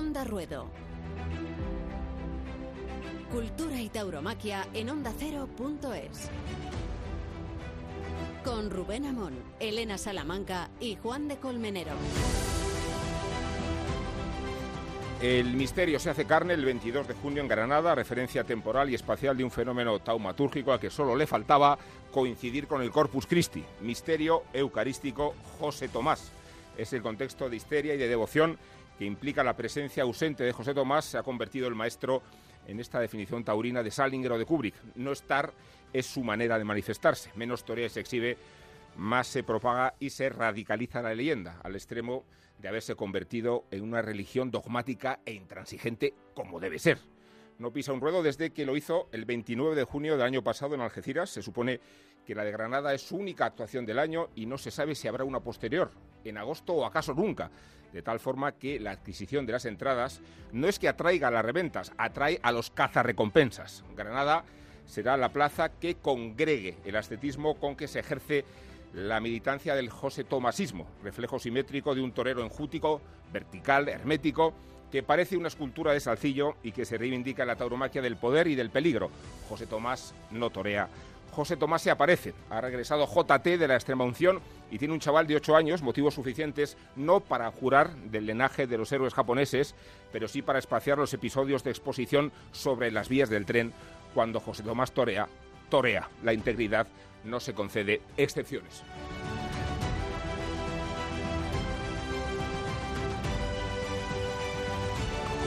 Onda Ruedo. Cultura y tauromaquia en ondacero.es. Con Rubén Amón, Elena Salamanca y Juan de Colmenero. El misterio se hace carne el 22 de junio en Granada, referencia temporal y espacial de un fenómeno taumatúrgico al que solo le faltaba coincidir con el Corpus Christi, misterio eucarístico José Tomás. Es el contexto de histeria y de devoción que implica la presencia ausente de José Tomás, se ha convertido el maestro en esta definición taurina de Salinger o de Kubrick. No estar es su manera de manifestarse. Menos torea se exhibe, más se propaga y se radicaliza la leyenda, al extremo de haberse convertido en una religión dogmática e intransigente como debe ser. No pisa un ruedo desde que lo hizo el 29 de junio del año pasado en Algeciras. Se supone que la de Granada es su única actuación del año y no se sabe si habrá una posterior, en agosto o acaso nunca. De tal forma que la adquisición de las entradas no es que atraiga a las reventas, atrae a los cazarrecompensas. Granada será la plaza que congregue el ascetismo con que se ejerce la militancia del José Tomasismo, reflejo simétrico de un torero enjútico, vertical, hermético, que parece una escultura de salcillo y que se reivindica la tauromaquia del poder y del peligro. José Tomás no torea. José Tomás se aparece. Ha regresado JT de la extrema unción y tiene un chaval de 8 años, motivos suficientes no para jurar del linaje de los héroes japoneses, pero sí para espaciar los episodios de exposición sobre las vías del tren cuando José Tomás torea, torea la integridad no se concede excepciones.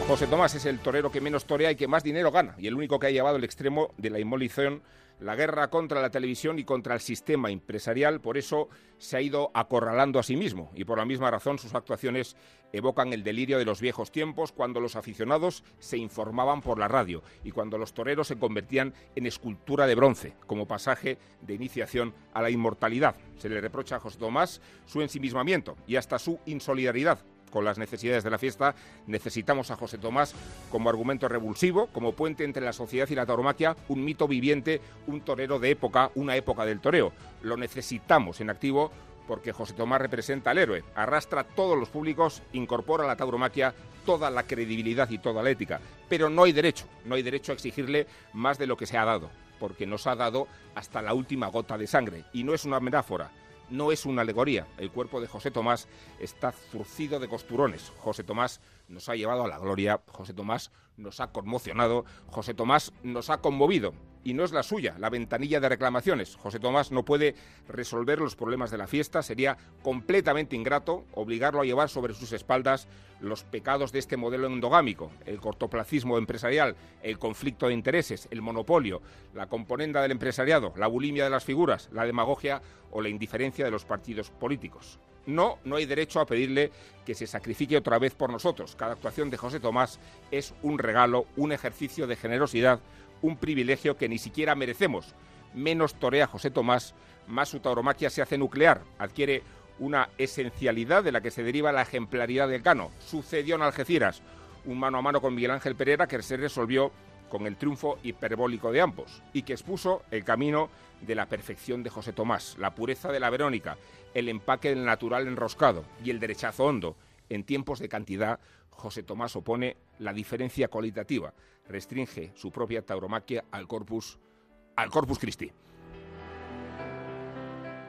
José Tomás es el torero que menos torea y que más dinero gana, y el único que ha llevado el extremo de la inmolición la guerra contra la televisión y contra el sistema empresarial, por eso se ha ido acorralando a sí mismo. Y por la misma razón sus actuaciones evocan el delirio de los viejos tiempos cuando los aficionados se informaban por la radio y cuando los toreros se convertían en escultura de bronce, como pasaje de iniciación a la inmortalidad. Se le reprocha a José Tomás su ensimismamiento y hasta su insolidaridad con las necesidades de la fiesta, necesitamos a José Tomás como argumento revulsivo, como puente entre la sociedad y la tauromaquia, un mito viviente, un torero de época, una época del toreo. Lo necesitamos en activo porque José Tomás representa al héroe, arrastra a todos los públicos, incorpora a la tauromaquia toda la credibilidad y toda la ética. Pero no hay derecho, no hay derecho a exigirle más de lo que se ha dado, porque nos ha dado hasta la última gota de sangre. Y no es una metáfora, no es una alegoría. El cuerpo de José Tomás está zurcido de costurones. José Tomás nos ha llevado a la gloria, José Tomás nos ha conmocionado, José Tomás nos ha conmovido y no es la suya, la ventanilla de reclamaciones. José Tomás no puede resolver los problemas de la fiesta, sería completamente ingrato obligarlo a llevar sobre sus espaldas los pecados de este modelo endogámico, el cortoplacismo empresarial, el conflicto de intereses, el monopolio, la componenda del empresariado, la bulimia de las figuras, la demagogia o la indiferencia de los partidos políticos. No, no hay derecho a pedirle que se sacrifique otra vez por nosotros. Cada actuación de José Tomás es un regalo, un ejercicio de generosidad, un privilegio que ni siquiera merecemos. Menos torea José Tomás, más su tauromaquia se hace nuclear, adquiere una esencialidad de la que se deriva la ejemplaridad del cano. Sucedió en Algeciras, un mano a mano con Miguel Ángel Pereira que se resolvió con el triunfo hiperbólico de ambos y que expuso el camino de la perfección de José Tomás, la pureza de la Verónica, el empaque del natural enroscado y el derechazo hondo. En tiempos de cantidad, José Tomás opone la diferencia cualitativa, restringe su propia tauromaquia al corpus, al corpus Christi.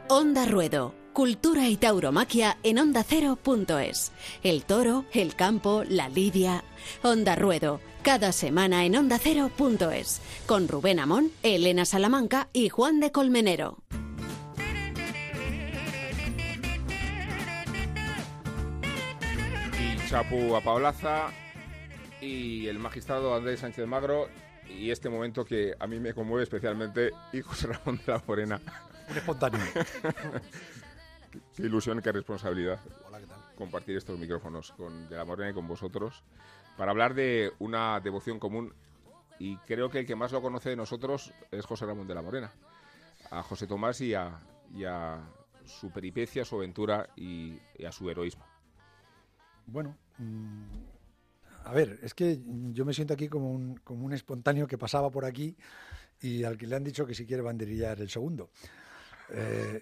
Onda Ruedo, cultura y tauromaquia en ondacero.es. El toro, el campo, la lidia. Onda Ruedo, cada semana en ondacero.es. Con Rubén Amón, Elena Salamanca y Juan de Colmenero. Y Chapu a Paulaza y el magistrado Andrés Sánchez Magro y este momento que a mí me conmueve especialmente y José Ramón de la Morena. Un espontáneo. Qué ilusión, qué responsabilidad Hola, ¿qué tal? compartir estos micrófonos con De la Morena y con vosotros para hablar de una devoción común y creo que el que más lo conoce de nosotros es José Ramón de la Morena, a José Tomás y a, y a su peripecia, su aventura y, y a su heroísmo. Bueno, mm, a ver, es que yo me siento aquí como un, como un espontáneo que pasaba por aquí y al que le han dicho que si quiere banderillar el segundo. Eh,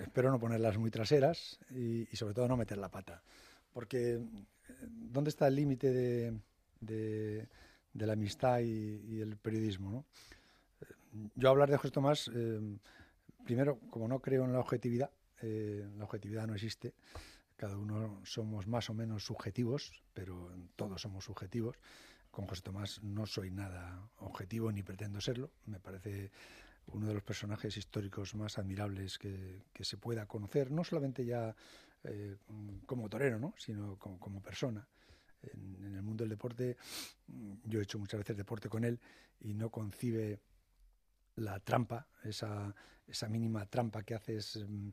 espero no ponerlas muy traseras y, sobre todo no meter la pata. Porque ¿dónde está el límite de, de, la amistad y, el periodismo? ¿no? Yo hablar de José Tomás, primero, como no creo en la objetividad, la objetividad no existe, cada uno somos más o menos subjetivos, pero todos somos subjetivos. Con José Tomás no soy nada objetivo ni pretendo serlo. Me parece uno de los personajes históricos más admirables que, se pueda conocer, no solamente ya eh, como torero, ¿no? sino como, persona. En, el mundo del deporte, yo he hecho muchas veces deporte con él y no concibe la trampa, esa, esa mínima trampa que haces mm,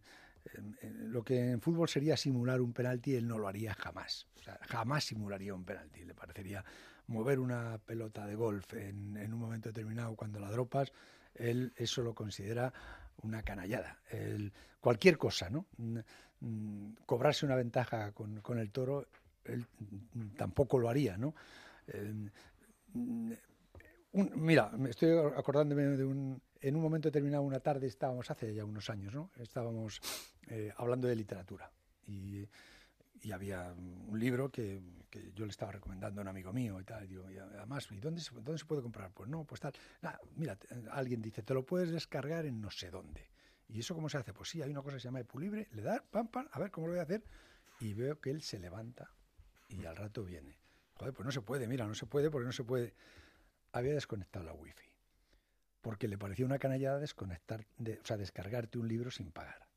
lo que en fútbol sería simular un penalti, él no lo haría jamás. jamás simularía un penalti. Le parecería mover una pelota de golf en, un momento determinado cuando la dropas, él eso lo considera una canallada. cualquier cosa, ¿no? Mm, cobrarse una ventaja con, el toro, él tampoco lo haría, ¿no? mira, me estoy acordándome de un, en un momento determinado, una tarde, estábamos, hace ya unos años, ¿no? Estábamos eh, hablando de literatura y, había un libro que, yo le estaba recomendando a un amigo mío y tal. Y digo, además, ¿y dónde se, puede comprar? Pues no, pues tal. mira, alguien dice, te lo puedes descargar en no sé dónde. ¿Y eso cómo se hace? Pues sí, hay una cosa que se llama Epulibre, le da, pam, pam, a ver cómo lo voy a hacer. Y veo que él se levanta y al rato viene. Joder, pues no se puede, mira, no se puede porque no se puede. Había desconectado la wifi porque le parecía una canallada desconectar, o sea, descargarte un libro sin pagar.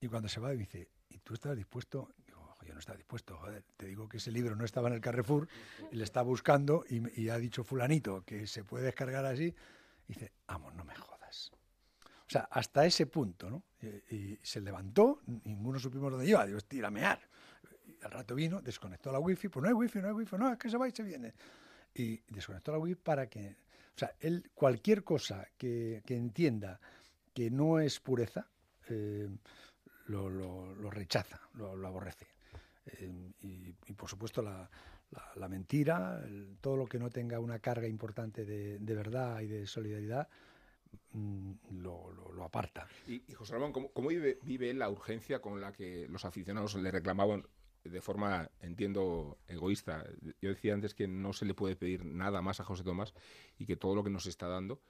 Y cuando se va y dice, ¿y tú estás dispuesto? Digo, yo no estaba dispuesto, joder, te digo que ese libro no estaba en el Carrefour y le está buscando y, ha dicho fulanito que se puede descargar así. Y dice, vamos, no me jodas. O sea, hasta ese punto, ¿no? Y, se levantó, ninguno supimos dónde iba, digo, tira. Y al rato vino, desconectó la wifi, pues no hay wifi, no hay wifi, no, es que se va y se viene. Y desconectó la wifi para que o sea, él, cualquier cosa que, entienda que no es pureza, eh, lo, rechaza, lo, aborrece. Eh, y, por supuesto la, mentira, todo lo que no tenga una carga importante de, verdad y de solidaridad, mm, lo, aparta. Y, José Ramón, ¿cómo, vive, vive, la urgencia con la que los aficionados le reclamaban de forma, entiendo, egoísta. Yo decía antes que no se le puede pedir nada más a José Tomás y que todo lo que nos está dando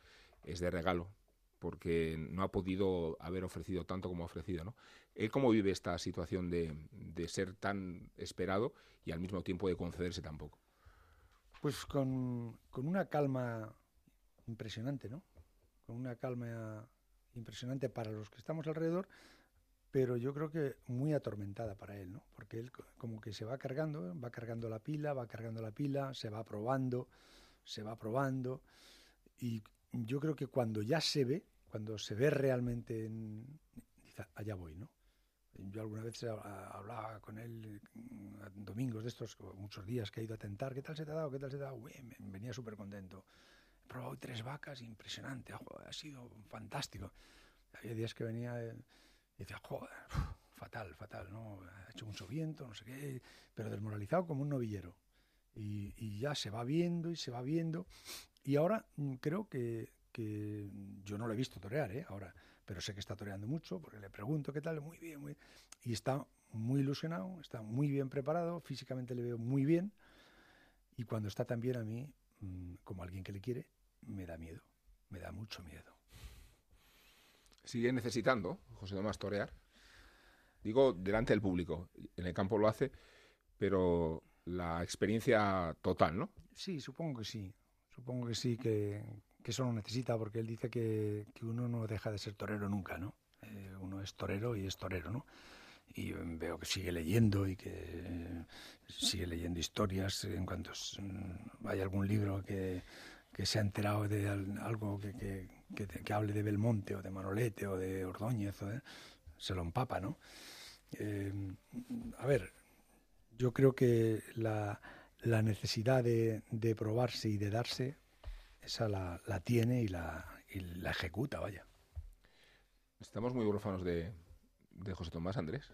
es de regalo, porque no ha podido haber ofrecido tanto como ha ofrecido. ¿no? ¿Él cómo vive esta situación de, de ser tan esperado y al mismo tiempo de concederse tan poco? Pues con, con una calma impresionante, ¿no? Con una calma impresionante para los que estamos alrededor, pero yo creo que muy atormentada para él, ¿no? Porque él como que se va cargando, va cargando la pila, va cargando la pila, se va probando, se va probando, y yo creo que cuando ya se ve, cuando se ve realmente, en, dice, allá voy, ¿no? Yo alguna vez hablaba con él mm, domingos de estos, muchos días que ha ido a tentar, ¿qué tal se te ha dado? ¿Qué tal se te ha dado? Uy, venía súper contento. He probado tres vacas, impresionante, ha sido fantástico. Había días que venía... Y decía, joder, fatal, fatal, ¿no? Ha hecho mucho viento, no sé qué, pero desmoralizado como un novillero. Y, ya se va viendo y se va viendo. Y ahora mm, creo que, que yo no lo he visto torear, ¿eh? Ahora, pero sé que está toreando mucho, porque le pregunto qué tal, muy bien, muy Y está muy ilusionado, está muy bien preparado, físicamente le veo muy bien. Y cuando está tan bien a mí, mm, como alguien que le quiere, me da miedo, me da mucho miedo sigue necesitando José Tomás torear. Digo, delante del público. En el campo lo hace, pero la experiencia total, ¿no? Sí, supongo que sí. Supongo que sí, que, eso lo necesita, porque él dice que, uno no deja de ser torero nunca, ¿no? Eh, uno es torero y es torero, ¿no? Y veo que sigue leyendo y que sigue leyendo historias. En cuanto hay algún libro que, que se ha enterado de algo que, que, hable de Belmonte o de Manolete o de Ordóñez, se lo empapa, ¿no? Eh, a ver, yo creo que la, necesidad de, probarse y de darse, esa la, tiene y la, la, ejecuta, vaya. Estamos muy huérfanos de, de José Tomás, Andrés.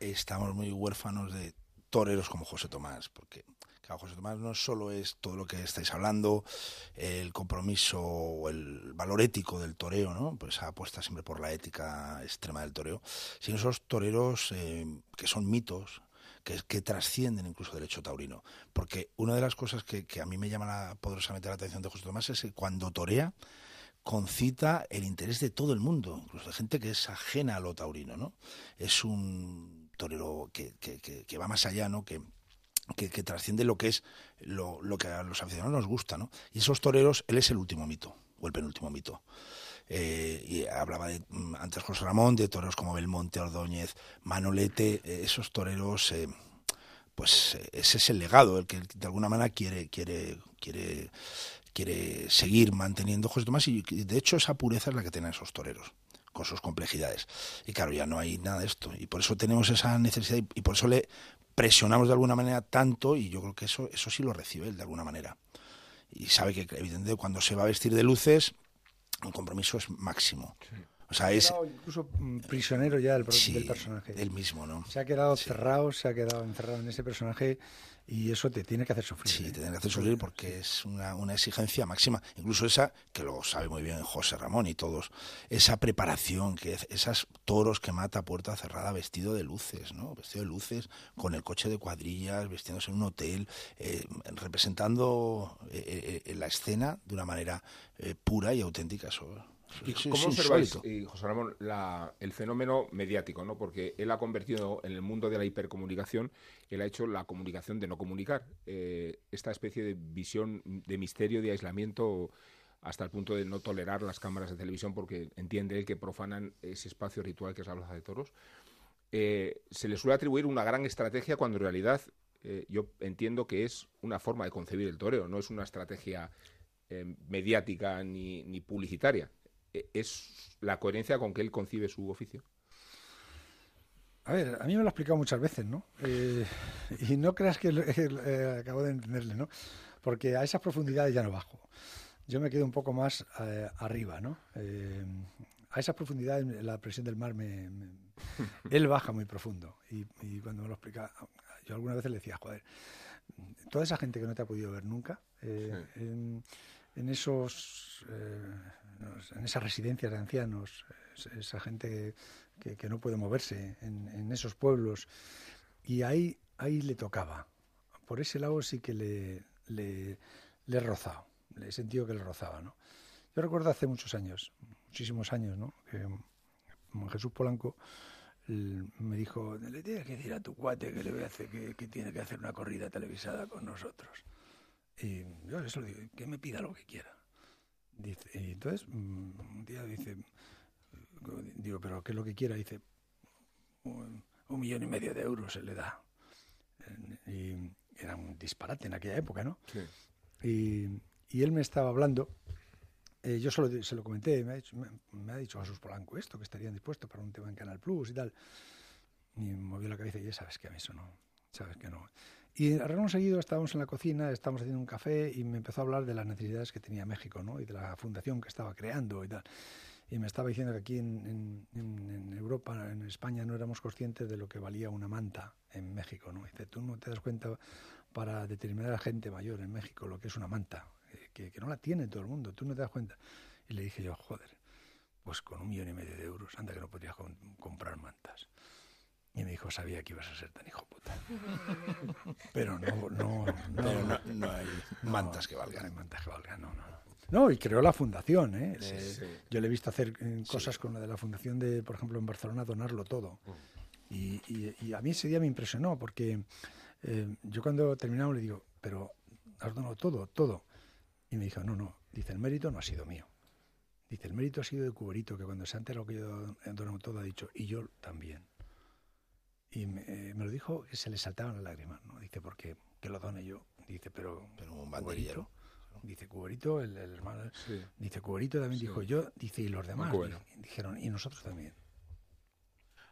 Estamos muy huérfanos de toreros como José Tomás, porque José Tomás no solo es todo lo que estáis hablando, el compromiso o el valor ético del toreo, ¿no? Pues apuesta siempre por la ética extrema del toreo, sino esos toreros eh, que son mitos, que, que trascienden incluso del hecho taurino. Porque una de las cosas que, que a mí me llama la, poderosamente la atención de José Tomás es que cuando torea, concita el interés de todo el mundo, incluso de gente que es ajena a lo taurino, ¿no? Es un torero que, va más allá, ¿no? Que, que, trasciende lo que es lo, lo, que a los aficionados nos gusta, ¿no? Y esos toreros, él es el último mito, o el penúltimo mito. Eh, y hablaba de, mm, antes José Ramón, de toreros como Belmonte, Ordóñez, Manolete, eh, esos toreros, eh, pues ese es el legado, el que de alguna manera quiere, quiere, quiere, quiere seguir manteniendo José Tomás, y de hecho esa pureza es la que tienen esos toreros con sus complejidades. Y claro, ya no hay nada de esto. Y por eso tenemos esa necesidad y, por eso le presionamos de alguna manera tanto y yo creo que eso, eso sí lo recibe él de alguna manera. Y sabe que evidentemente cuando se va a vestir de luces, el compromiso es máximo. O sea, es incluso mm, prisionero ya del, del personaje. Él mismo, ¿no? Se ha quedado cerrado, se ha quedado encerrado en ese personaje y eso te tiene que hacer sufrir. Sí, te tiene que hacer sufrir porque es una, una, exigencia máxima. Incluso esa, que lo sabe muy bien José Ramón y todos, esa preparación, que esas toros que mata a puerta cerrada vestido de luces, ¿no? Vestido de luces, con el coche de cuadrillas, vestiéndose en un hotel, eh, representando eh, eh, la escena de una manera pura y auténtica. Eso, ¿Y cómo observáis, José Ramón, el fenómeno mediático? ¿no? Porque él ha convertido en el mundo de la hipercomunicación, él ha hecho la comunicación de no comunicar. Eh, esta especie de visión de misterio, de aislamiento, hasta el punto de no tolerar las cámaras de televisión porque entiende él que profanan ese espacio ritual que es la Plaza de Toros. Eh, se le suele atribuir una gran estrategia cuando en realidad eh, yo entiendo que es una forma de concebir el toreo, no es una estrategia mediática ni, ni publicitaria. E, es la coherencia con que él concibe su oficio. A ver, a mí me lo ha explicado muchas veces, ¿no? Eh, y no creas que eh, acabo de entenderle, ¿no? Porque a esas profundidades ya no bajo. Yo me quedo un poco más eh, arriba, ¿no? a esas profundidades la presión del mar me, él baja muy profundo y, cuando me lo explica yo alguna vez le decía joder toda esa gente que no te ha podido ver nunca en, en, esos en esas residencias de ancianos, esa gente que, no puede moverse en, esos pueblos. Y ahí, ahí le tocaba. Por ese lado sí que le, le, he rozado, le he sentido que le rozaba. ¿no? Yo recuerdo hace muchos años, muchísimos años, ¿no? que Jesús Polanco me dijo, le tienes que decir a tu cuate que le voy a hacer, que, que, tiene que hacer una corrida televisada con nosotros. Y yo eso le digo, que me pida lo que quiera. Dice, y entonces, mm, un día dice, digo, pero ¿qué es lo que quiera? Dice, un, millón y medio de euros se le da. Y era un disparate en aquella época, ¿no? Y, y, él me estaba hablando, eh, yo solo se lo comenté, me ha, dicho, me, ha dicho Jesús Polanco esto, que estarían dispuestos para un tema en Canal Plus y tal. Y movió la cabeza y ya sabes que a mí eso no, sabes que no. Y a seguido estábamos en la cocina, estábamos haciendo un café y me empezó a hablar de las necesidades que tenía México, ¿no? Y de la fundación que estaba creando y tal. Y me estaba diciendo que aquí en, en, Europa, en España, no éramos conscientes de lo que valía una manta en México, ¿no? Dice, tú no te das cuenta para determinada gente mayor en México lo que es una manta, eh, que, que no la tiene todo el mundo, tú no te das cuenta. Y le dije yo, joder, pues con un millón y medio de euros, anda que no podrías comprar mantas. Y me dijo, sabía que ibas a ser tan hijo puta. Pero no, no, no, no, hay mantas que valgan. No hay mantas que valgan, no, no. No, y creó la fundación, ¿eh? Yo le he visto hacer eh, cosas con la de la fundación de, por ejemplo, en Barcelona, donarlo todo. Mm. Y, y, a mí ese día me impresionó, porque eh, yo cuando terminamos le digo, pero has donado todo, todo. Y me dijo, no, no, dice, el mérito no ha sido mío. Dice, el mérito ha sido de Cuberito, que cuando se ha enterado que yo he donado todo ha dicho, y yo también. Y me, lo dijo que se le saltaban las lágrimas, ¿no? Dice, porque que lo done yo. Dice, pero. Pero un banderillero. Dice Cuberito, el, hermano. Dice Cuberito también dijo yo, dice, y los demás. dijeron, y nosotros también.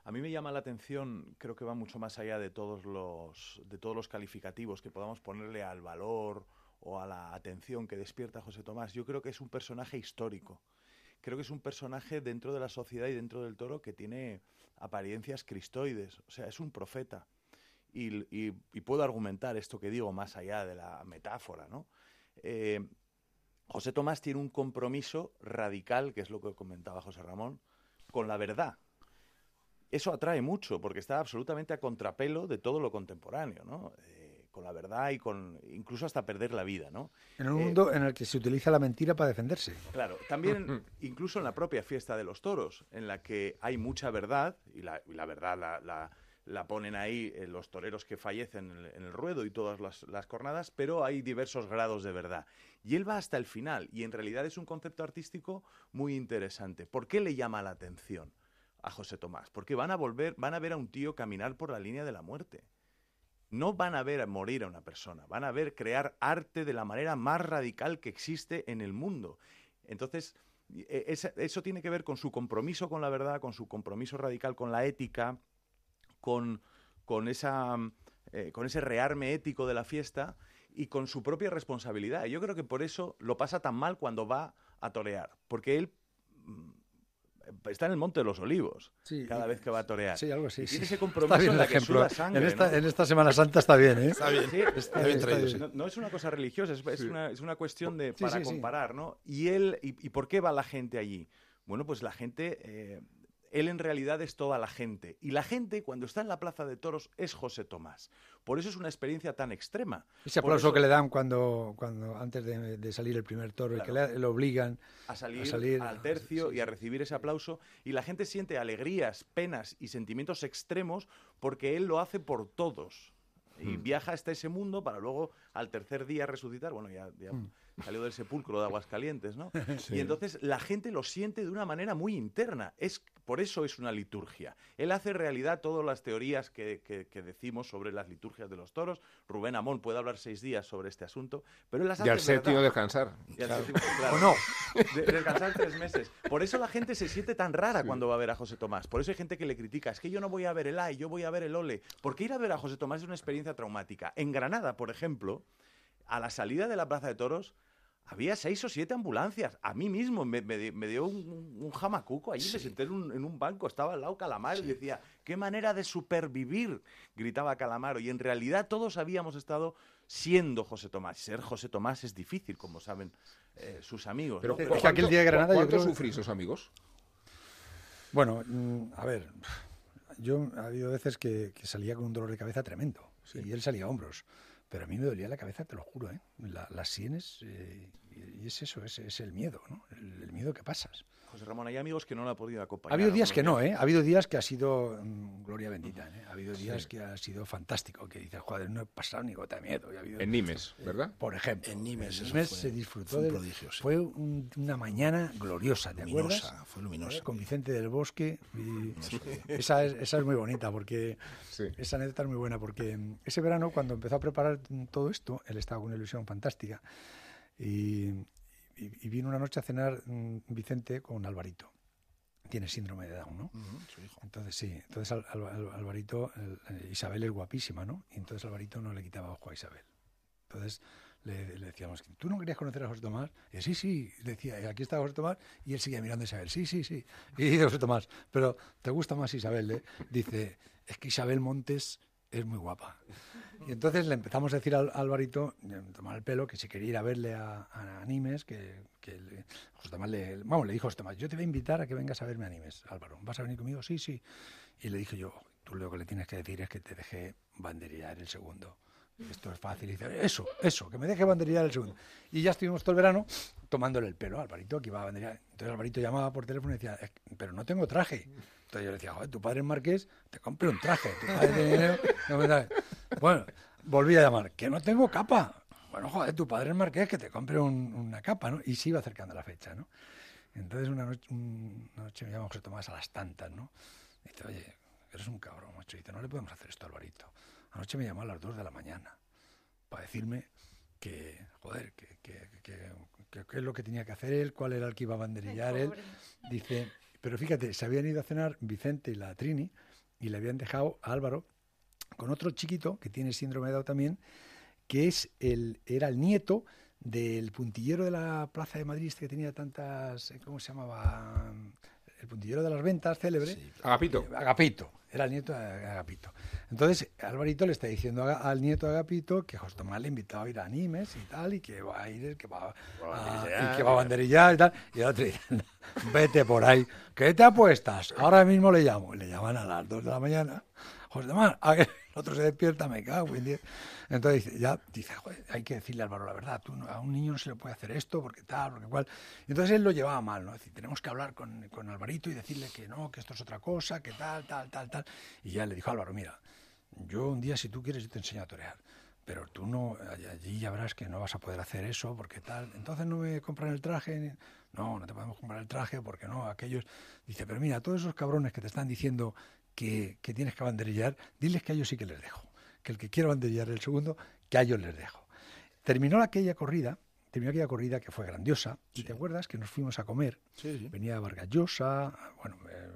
A mí me llama la atención, creo que va mucho más allá de todos los, de todos los calificativos que podamos ponerle al valor o a la atención que despierta José Tomás. Yo creo que es un personaje histórico. Creo que es un personaje dentro de la sociedad y dentro del toro que tiene apariencias cristoides, o sea, es un profeta. Y, puedo argumentar esto que digo más allá de la metáfora, ¿no? Eh, José Tomás tiene un compromiso radical, que es lo que comentaba José Ramón, con la verdad. eso atrae mucho, porque está absolutamente a contrapelo de todo lo contemporáneo, ¿no? Eh, con la verdad y con incluso hasta perder la vida, ¿no? En un Eh, mundo en el que se utiliza la mentira para defenderse. Claro, también incluso en la propia fiesta de los toros, en la que hay mucha verdad, y la, y la verdad la, la- la ponen ahí eh, los toreros que fallecen en el, en el ruedo y todas las, las cornadas, pero hay diversos grados de verdad. Y él va hasta el final, y en realidad es un concepto artístico muy interesante. ¿Por qué le llama la atención a José Tomás? Porque van a volver, van a ver a un tío caminar por la línea de la muerte. No van a ver morir a una persona, van a ver crear arte de la manera más radical que existe en el mundo. Entonces, e- esa- eso tiene que ver con su compromiso con la verdad, con su compromiso radical con la ética, con, con, esa, eh, con ese rearme ético de la fiesta y con su propia responsabilidad. Yo creo que por eso lo pasa tan mal cuando va a torear, porque él mm, está en el Monte de los Olivos Sí, cada vez que va a torear. Sí, algo así. Y tiene ese compromiso Está bien en el la que ejemplo. suda sangre, en, esta, ¿no? en esta Semana Santa está bien, ¿eh? Está bien, Sí, está bien traído, sí. no, no es una cosa religiosa, es, una, es una cuestión de para sí, sí. comparar, ¿no? Y él, y, y por qué va la gente allí? Bueno, pues la gente, eh, él en realidad es toda la gente. Y la gente, cuando está en la Plaza de Toros, es José Tomás. Por eso es una experiencia tan extrema. Ese aplauso eso- que le dan cuando, cuando antes de, de salir el primer toro y que le, le obligan. a salir, salir, al tercio sí, y a recibir ese aplauso y la gente siente alegrías, penas y sentimientos extremos porque él lo hace por todos y Hmm. viaja hasta ese mundo para luego al tercer día resucitar, bueno, ya, ya Hmm. Salió del sepulcro de Aguascalientes, ¿no? Y entonces la gente lo siente de una manera muy interna, es por eso es una liturgia. Él hace realidad todas las teorías que, que- que decimos sobre las liturgias de los toros. Rubén Amón puede hablar seis días sobre este asunto, pero él las Y al séptimo descansar. Y al séptimo, claro. ¿O no? De- descansar tres meses. Por eso la gente se siente tan rara cuando va a ver a José Tomás. Por eso hay gente que le critica. Es que yo no voy a ver el AI, yo voy a ver el OLE. Porque ir a ver a José Tomás es una experiencia traumática. En Granada, por ejemplo, a la salida de la Plaza de Toros había seis o siete ambulancias. A mí mismo me, me di- me dio un, un jamacuco. Allí me senté en un, en un banco, estaba al lado Calamaro y decía, qué manera de supervivir, gritaba Calamaro. Y en realidad todos habíamos estado siendo José Tomás. Ser José Tomás es difícil, como saben eh, sus amigos. Pero ¿no? Es ¿cu- que aquel día de Granada yo ¿Cuánto creo- sufrís, los amigos? Bueno, mm, a ver, yo ha habido veces que, que salía con un dolor de cabeza tremendo y él salía a hombros. Pero a mí me dolía la cabeza, te lo juro, ¿eh? La- las sienes, eh, y es eso, es, es el miedo, ¿no? El miedo que pasas. José Ramón, hay amigos que no lo ha podido acompañar. Ha habido días que no. ¿eh? Ha habido días que ha sido mm, gloria bendita, ¿eh? Ha habido días que ha sido fantástico, que dices, joder, no he pasado ni gota de miedo. Y ha habido- En Nimes, ¿verdad? Por ejemplo, En Nimes, eso Nimes fue- se disfrutó fue un de- prodigio, sí. Fue un- una mañana gloriosa, ¿te Luminosa, acuerdas? fue luminosa. Eh, Con Vicente del Bosque. y fue- esa, es, esa es muy bonita, porque Sí. esa anécdota es muy buena, porque mm, ese verano, cuando empezó a preparar todo esto, él estaba con una ilusión fantástica. Y, y- y vino una noche a cenar mm, Vicente con Alvarito. Tiene síndrome de Down, ¿no? Su hijo. Entonces sí, entonces Al- Al- Al- Alvarito, el- eh, Isabel es guapísima, ¿no? Y entonces Alvarito no le quitaba ojo a Isabel. Entonces le, le decíamos, ¿tú no querías conocer a José Tomás? Y sí, sí, decía, "Eh, aquí está José Tomás, y él seguía mirando a Isabel, sí, sí, sí. Y dice José Tomás, pero ¿te gusta más Isabel? eh?". Dice, es que Isabel Montes es muy guapa. Y entonces le empezamos a decir al Alvarito, eh, tomar el pelo, que si quería ir a verle a, a Animes, que, que le, José le, vamos, le dijo José yo te voy a invitar a que vengas a verme a Animes, Álvaro, ¿vas a venir conmigo? Sí, sí. Y le dije yo, tú lo que le tienes que decir es que te deje banderillar el segundo. Esto es fácil. Y dice, eso, eso, que me deje banderillar el segundo. Y ya estuvimos todo el verano tomándole el pelo a Alvarito, que iba a banderillar. Entonces Alvarito llamaba por teléfono y decía, "Es que- pero no tengo traje. Entonces yo le decía, joder, tu padre es marqués, te compre un traje. Tu padre tiene dinero, no me da". Bueno, volví a llamar, que no tengo capa. Bueno, joder, tu padre es marqués, que te compre un- una capa, ¿no? Y se iba acercando la fecha, ¿no? Entonces una noche, una noche me llama José Tomás a las tantas, ¿no? Y dice, oye, eres un cabrón, macho. Y dice, no le podemos hacer esto a Alvarito. Anoche me llamó a las 2 de la mañana para decirme que, joder, que, que, que- que- qué es lo que tenía que hacer él, cuál era el que iba a banderillar él. Dice, pero fíjate, se habían ido a cenar Vicente y la Trini y le habían dejado a Álvaro con otro chiquito que tiene síndrome de Down también, que es el, era el nieto del puntillero de la Plaza de Madrid, este que tenía tantas, eh, ¿cómo se llamaba? El puntillero de las ventas, célebre. Sí, Agapito. Eh, Agapito, era el nieto de Agapito. Entonces, Alvarito le está diciendo al nieto de Agapito que José Tomás le invitado a ir a Animes y tal, y que va a ir, que va, a, y que va a banderillar y tal. Y el otro dice, vete por ahí, ¿qué te apuestas? Ahora mismo le llamo. Y le llaman a las 2 de la mañana. José Tomás, a el otro se despierta, me cago en diez. Entonces ya, dice, hay que decirle a Álvaro la verdad, tú, a un niño no se le puede hacer esto, porque tal, porque cual. entonces él lo llevaba mal, ¿no? Es decir, tenemos que hablar con, con Alvarito y decirle que no, que esto es otra cosa, que tal, tal, tal, tal. Y ya le dijo Álvaro, mira, yo un día si tú quieres yo te enseño a torear pero tú no, allí ya verás que no vas a poder hacer eso, porque tal, entonces no me compran el traje, no, no te podemos comprar el traje, porque no, aquellos, dice, pero mira, todos esos cabrones que te están diciendo que, que tienes que banderillar, diles que a ellos sí que les dejo que el que quiera banderillar el segundo, que a ellos les dejo. Terminó aquella corrida, terminó aquella corrida que fue grandiosa, y te acuerdas que nos fuimos a comer, venía Vargas Llosa, bueno... Eh,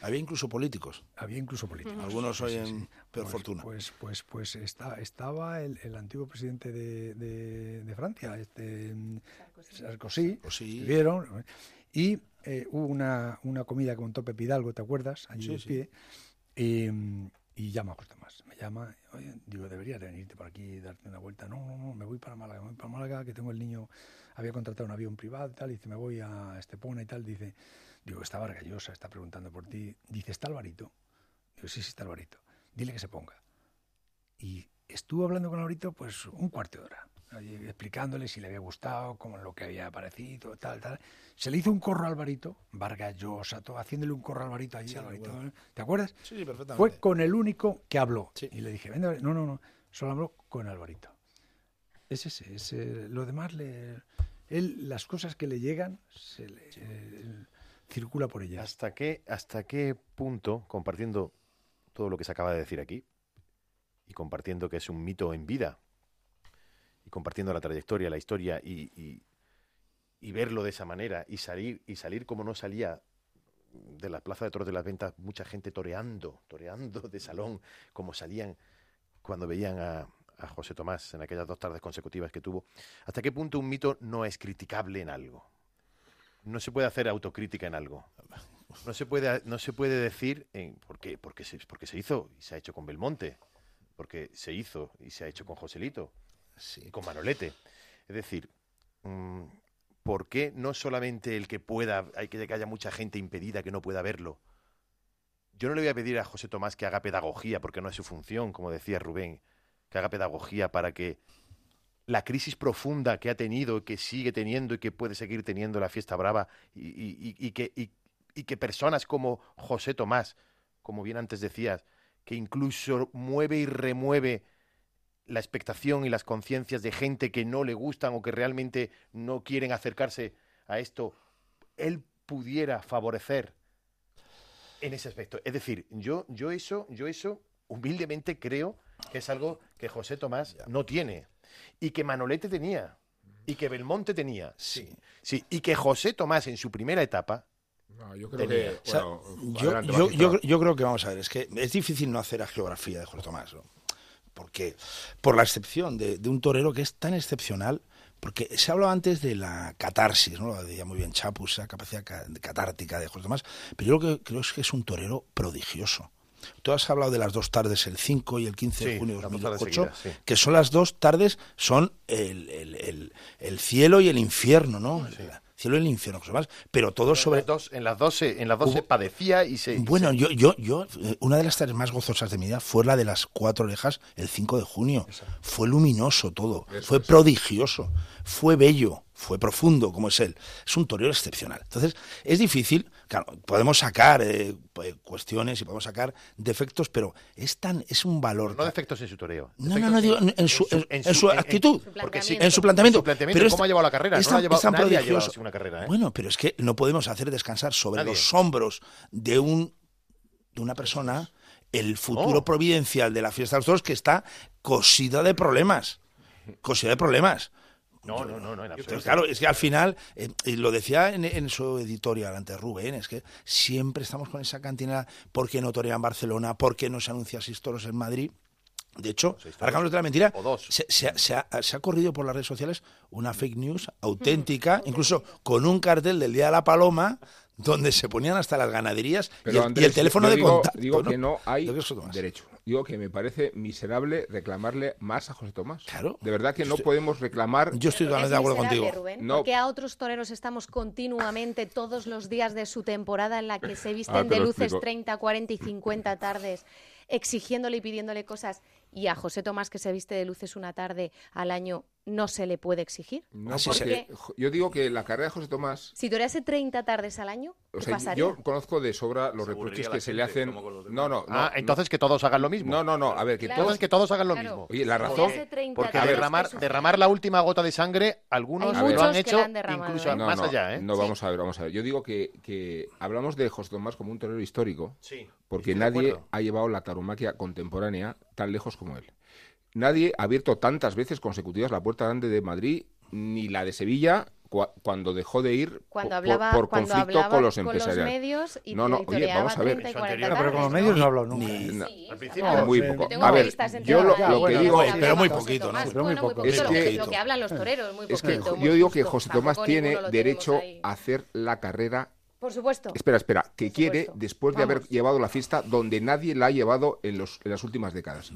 había incluso políticos. Había incluso políticos. Algunos hoy en peor pues, fortuna. Pues, pues, pues está, estaba el, antiguo presidente de, de, Francia, este, Sarkozy, Sarkozy. vieron, y eh, hubo una, una, comida con montó Pepe Hidalgo, ¿te acuerdas? Allí de pie. Y, y llama a José Tomás. Me llama, oye, digo, deberías de venirte por aquí y darte una vuelta. No, no, no, me voy para Málaga, me voy para Málaga, que tengo el niño, había contratado un avión privado y tal, dice, me voy a Estepona y tal, dice, digo, está Vargallosa, está preguntando por ti. Dice, ¿está Alvarito? Digo, sí, sí, está Alvarito. Dile que se ponga. Y estuvo hablando con Alvarito, pues, un cuarto de hora explicándole si le había gustado, cómo lo que había parecido, tal, tal. Se le hizo un corro a Alvarito, Vargas Llosa, todo, haciéndole un corro a Alvarito ahí, Alvarito, ¿te acuerdas? Sí, perfectamente. Fue con el único que habló. Y le dije, no, no, no, solo habló con Alvarito. Es ese, ese lo demás, le, él, las cosas que le llegan, se le, circula por ellas. ¿Hasta qué, ¿Hasta qué punto, compartiendo todo lo que se acaba de decir aquí, y compartiendo que es un mito en vida, y compartiendo la trayectoria, la historia y, verlo de esa manera y salir, y salir como no salía de la Plaza de Toros de las Ventas, mucha gente toreando, toreando de salón, como salían cuando veían a, José Tomás en aquellas dos tardes consecutivas que tuvo. ¿Hasta qué punto un mito no es criticable en algo? No se puede hacer autocrítica en algo. No se puede, no se puede decir, en, porque, porque, se, porque se hizo y se ha hecho con Belmonte, porque se hizo y se ha hecho con Joselito, con Manolete. Es decir, mm, ¿por qué no solamente el que pueda, hay que que haya mucha gente impedida que no pueda verlo? Yo no le voy a pedir a José Tomás que haga pedagogía, porque no es su función, como decía Rubén, que haga pedagogía para que la crisis profunda que ha tenido, que sigue teniendo y que puede seguir teniendo la fiesta brava, y, que, y que personas como José Tomás, como bien antes decías, que incluso mueve y remueve la expectación y las conciencias de gente que no le gustan o que realmente no quieren acercarse a esto, él pudiera favorecer en ese aspecto. Es decir, yo, yo eso, yo eso humildemente creo que es algo que José Tomás no tiene y que Manolete tenía y que Belmonte tenía. Sí. Sí, y que José Tomás en su primera etapa yo creo que. yo, yo, creo que vamos a ver, es que es difícil no hacer a geografía de José Tomás. ¿no? Porque por la excepción de, un torero que es tan excepcional, porque se hablaba antes de la catarsis, ¿no? lo decía muy bien Chapus, esa capacidad catártica de José Tomás, pero yo creo que, creo que es un torero prodigioso. Tú has hablado de las dos tardes, el 5 y el 15 de junio de 2008, que son las dos tardes, son el, el, el, cielo y el infierno, ¿no? Cielo y el infierno, más, pero todo sobre... En las dos, en las dos, en las dos se padecía y se... Bueno, yo, yo, yo, eh, una de las tareas más gozosas de mi vida fue la de las cuatro orejas el 5 de junio. Fue luminoso todo, fue prodigioso, fue bello, fue profundo como es él. Es un torero excepcional. Entonces, es difícil, claro, podemos sacar eh, pues, cuestiones y podemos sacar defectos, pero es tan es un valor. No defectos en su toreo. No, no, no, digo, en, su, en, su, actitud, en, porque sí, en su planteamiento. pero ¿Cómo ha llevado la carrera? Es tan, no ha llevado, nadie ha llevado una carrera. ¿eh? Bueno, pero es que no podemos hacer descansar sobre los hombros de un de una persona el futuro providencial de la fiesta de los toros que está cosida de problemas. Cosida de problemas. No, no, no, no, en absoluto. Claro, es que al final, eh, lo decía en, su editorial ante Rubén, es que siempre estamos con esa cantina, ¿por qué no torea en Barcelona? ¿Por qué no se anuncia seis toros en Madrid? De hecho, para de la mentira, se, ha, corrido por las redes sociales una fake news auténtica, incluso con un cartel del Día de la Paloma, donde se ponían hasta las ganaderías y el, y Andrés, el teléfono de digo, contacto. Digo que no hay que José Tomás. derecho. Digo que me parece miserable reclamarle más a José Tomás. Claro. De verdad que no Estoy- podemos reclamar. Yo estoy totalmente de acuerdo contigo. Rubén, No. Porque a otros toreros estamos continuamente todos los días de su temporada en la que se visten Ah, de luces explico. 30, 40 y 50 tardes exigiéndole y pidiéndole cosas y a José Tomás que se viste de luces una tarde al año no se le puede exigir. No, Así porque se- yo digo que la carrera de José Tomás. Si torease 30 tardes al año, O ¿qué sea, pasaría? yo conozco de sobra los Se reproches que se le hacen. No, no, no. ah, entonces que todos hagan lo mismo. No, no, no. A ver, que Claro. todos. Que todos hagan lo Claro. mismo. Oye, la razón. hace 30 Porque derramar, derramar la última gota de sangre, algunos lo han hecho han incluso ¿eh? No, más no, allá, ¿eh? no, Sí. vamos a ver, vamos a ver. Yo digo que, que hablamos de José Tomás como un torero histórico, Sí. porque nadie ha llevado la tauromaquia contemporánea tan lejos como él. Nadie ha abierto tantas veces consecutivas la puerta grande de Madrid, ni la de Sevilla, cua- cuando dejó de ir Cuando hablaba, por, cuando conflicto hablaba con los empresariales. medios y No, no, oye, vamos a ver. 30 y Eso 40 anterior. No, pero con los medios ¿no? hablo nunca. Ni- No, Sí, Al principio, no. muy poco. A ver, yo lo, que bueno, digo pero muy poquito, ¿no? Pero muy poco. Es lo, que- lo que hablan los toreros, muy es que yo digo que. José Tomás tiene derecho a hacer la carrera Por supuesto. Espera, espera, que Por quiere supuesto. después de haber llevado la fiesta donde nadie la ha llevado en, los, en las últimas décadas.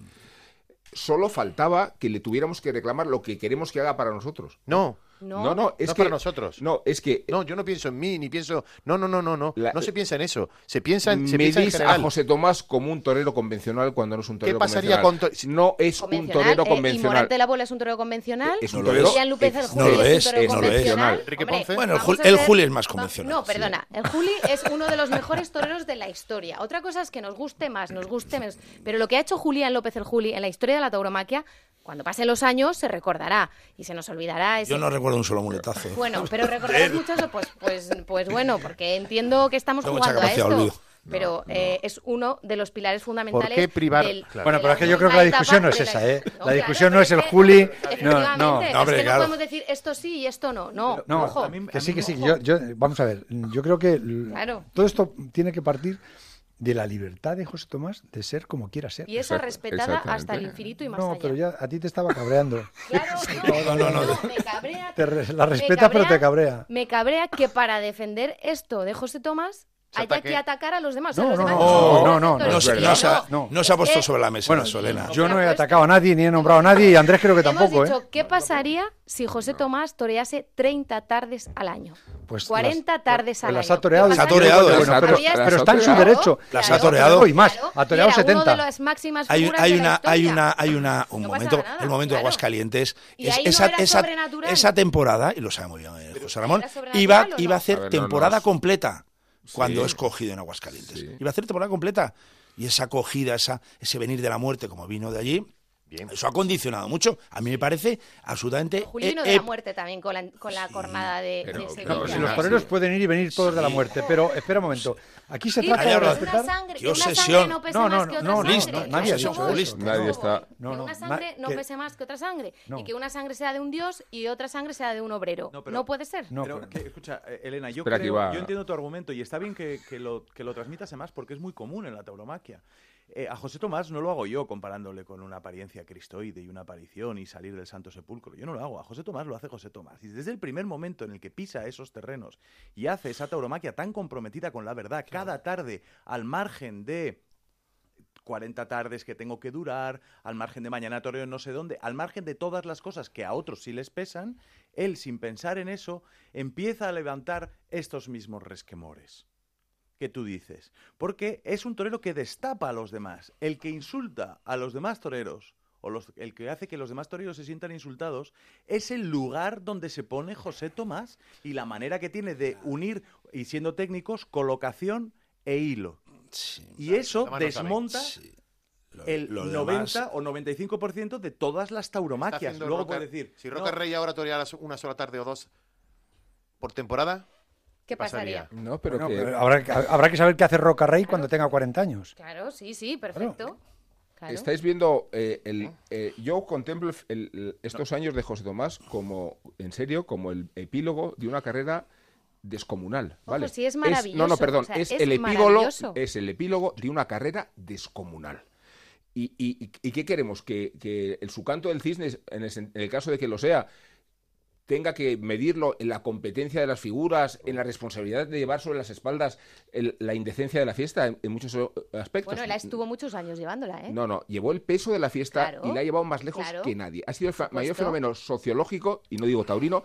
Solo faltaba que le tuviéramos que reclamar lo que queremos que haga para nosotros. No, No, no, no, es no que para nosotros. No, es que No, yo no pienso en mí, ni pienso... No, no, no, no, no. La- no se piensa en eso. Se piensa en, se piensa en medís a. José Tomás como un torero convencional cuando no es un torero pasaría convencional. con to- No es un Convencional, torero eh, ¿Y convencional. Morante la Bola es un torero convencional? Es un torero. Julián López Juli no lo es, es, un torero no lo es. Hombre. Bueno, el Juli es más convencional, No, sí. perdona. El Juli es uno de los mejores toreros de la historia. Otra cosa es que nos guste más, nos guste menos. Pero lo que ha hecho Julián López el Juli en la historia de la tauromaquia, cuando pasen los años se recordará y se nos olvidará ese Yo no recuerdo un solo muletazo. ¿eh? Bueno, pero recordamos mucho eso, pues, pues, pues bueno, porque entiendo que estamos Tengo jugando a esto. olvido. Pero eh, es uno de los pilares fundamentales. ¿Por qué privar? del- Claro. Bueno, pero es que yo creo que la segunda discusión no es esa, ¿eh? La claro, discusión no es el Juli, no, efectivamente, no. es No, hombre, que claro. no podemos decir esto sí y esto no. No, No, ojo. a mí- que sí, que sí. ojo. Yo, yo- vamos a ver, yo creo que todo esto tiene que partir de la libertad de José Tomás de ser como quiera ser. Y esa Exacto, respetada hasta el infinito y más No, allá. pero ya a ti te estaba cabreando. Claro, No, no, no, no. me cabrea. Te re- la respetas, pero te cabrea. Me cabrea que para defender esto de José Tomás haya ataque. que atacar a los demás. No, a los no, demás no, no, no. No, se, ha, No. no se ha puesto Eh, sobre la mesa Bueno, eso, Elena. yo no he Pues- atacado a nadie ni he nombrado a nadie y Andrés creo que Hemos tampoco, dicho, ¿eh? ¿qué pasaría si José Tomás torease 30 tardes al año? Pues 40 las- tardes al las año. ha toreado. ¿Qué Las ha toreado, Bueno, las ha pero, está en su derecho. Las ha toreado. Y más, ha toreado era 70. Uno de las máximas Hay, una, hay una, hay una, un momento, el momento de. Aguascalientes, Y es ahí no esa, era esa, sobrenatural. esa temporada, y lo sabe muy bien eh, José Ramón, ¿Era sobrenatural iba, iba a hacer temporada completa cuando Sí. es cogido en Aguascalientes. Sí. Iba a hacer temporada completa. Y esa acogida, esa, ese venir de la muerte, como vino de allí, Bien. eso ha condicionado mucho. A mí me parece absolutamente... Julino eh, de eh, la muerte también con la, con la cornada de, pero- de pero Sevilla. No, si los sí. toreros pueden ir y venir todos de la muerte, pero espera un momento. Aquí se trata de respetar. una sangre, Qué que una obsesión. sangre no pese No, no, más que otra no, sangre. listo, A nadie ha dicho eso. Nadie está- No, que no, una na- sangre no que- pese más que otra sangre No. y que una sangre sea de un dios y otra sangre sea de un obrero. No, pero- puede ser. No, pero, que- escucha, eh, Elena, yo, creo- yo entiendo tu argumento y está bien que, que lo, que lo transmitas más porque es muy común en la tauromaquia. Eh, a José Tomás no lo hago yo comparándole con una apariencia cristoide y una aparición y salir del Santo Sepulcro. Yo no lo hago. A José Tomás lo hace José Tomás. Y desde el primer momento en el que pisa esos terrenos y hace esa tauromaquia tan comprometida con la verdad cada tarde al margen de 40 tardes que tengo que durar, al margen de mañana toreo no sé dónde, al margen de todas las cosas que a otros sí les pesan, él sin pensar en eso empieza a levantar estos mismos resquemores que tú dices. Porque es un torero que destapa a los demás. El que insulta a los demás toreros, o los- el que hace que los demás toreros se sientan insultados, es el lugar donde se pone José Tomás y la manera que tiene de unir, y siendo técnicos, colocación e hilo. sí, Y eso desmonta sí. Lo- el lo 90 demás- o 95% de todas las tauromaquias. Luego Roca- puede decir, Si no, Roca Rey ahora toreara una sola tarde o dos por temporada, ¿Qué pasaría? pasaría? No, pero Bueno, que... pero habrá, que- habrá que saber qué hace Roca Rey cuando tenga 40 años. Claro, sí, sí, perfecto. Claro. Estáis viendo, eh, el, eh, yo contemplo el- el- estos años de José Tomás como, en serio, como el epílogo de una carrera descomunal, Ojo, ¿vale? sí, es no, no, perdón, o sea, es, es el epílogo, es el epílogo de una carrera descomunal. ¿Y, y, qué queremos? Que, que el su canto del cisne, en el, sen- en el caso de que lo sea, tenga que medirlo en la competencia de las figuras, en la responsabilidad de llevar sobre las espaldas el- la indecencia de la fiesta en, en muchos eh, aspectos. Bueno, él estuvo muchos años llevándola, ¿eh? No, no, llevó el peso de la fiesta Claro, y la ha llevado más lejos claro. que nadie. Ha sido el mayor fenómeno sociológico, y no digo taurino,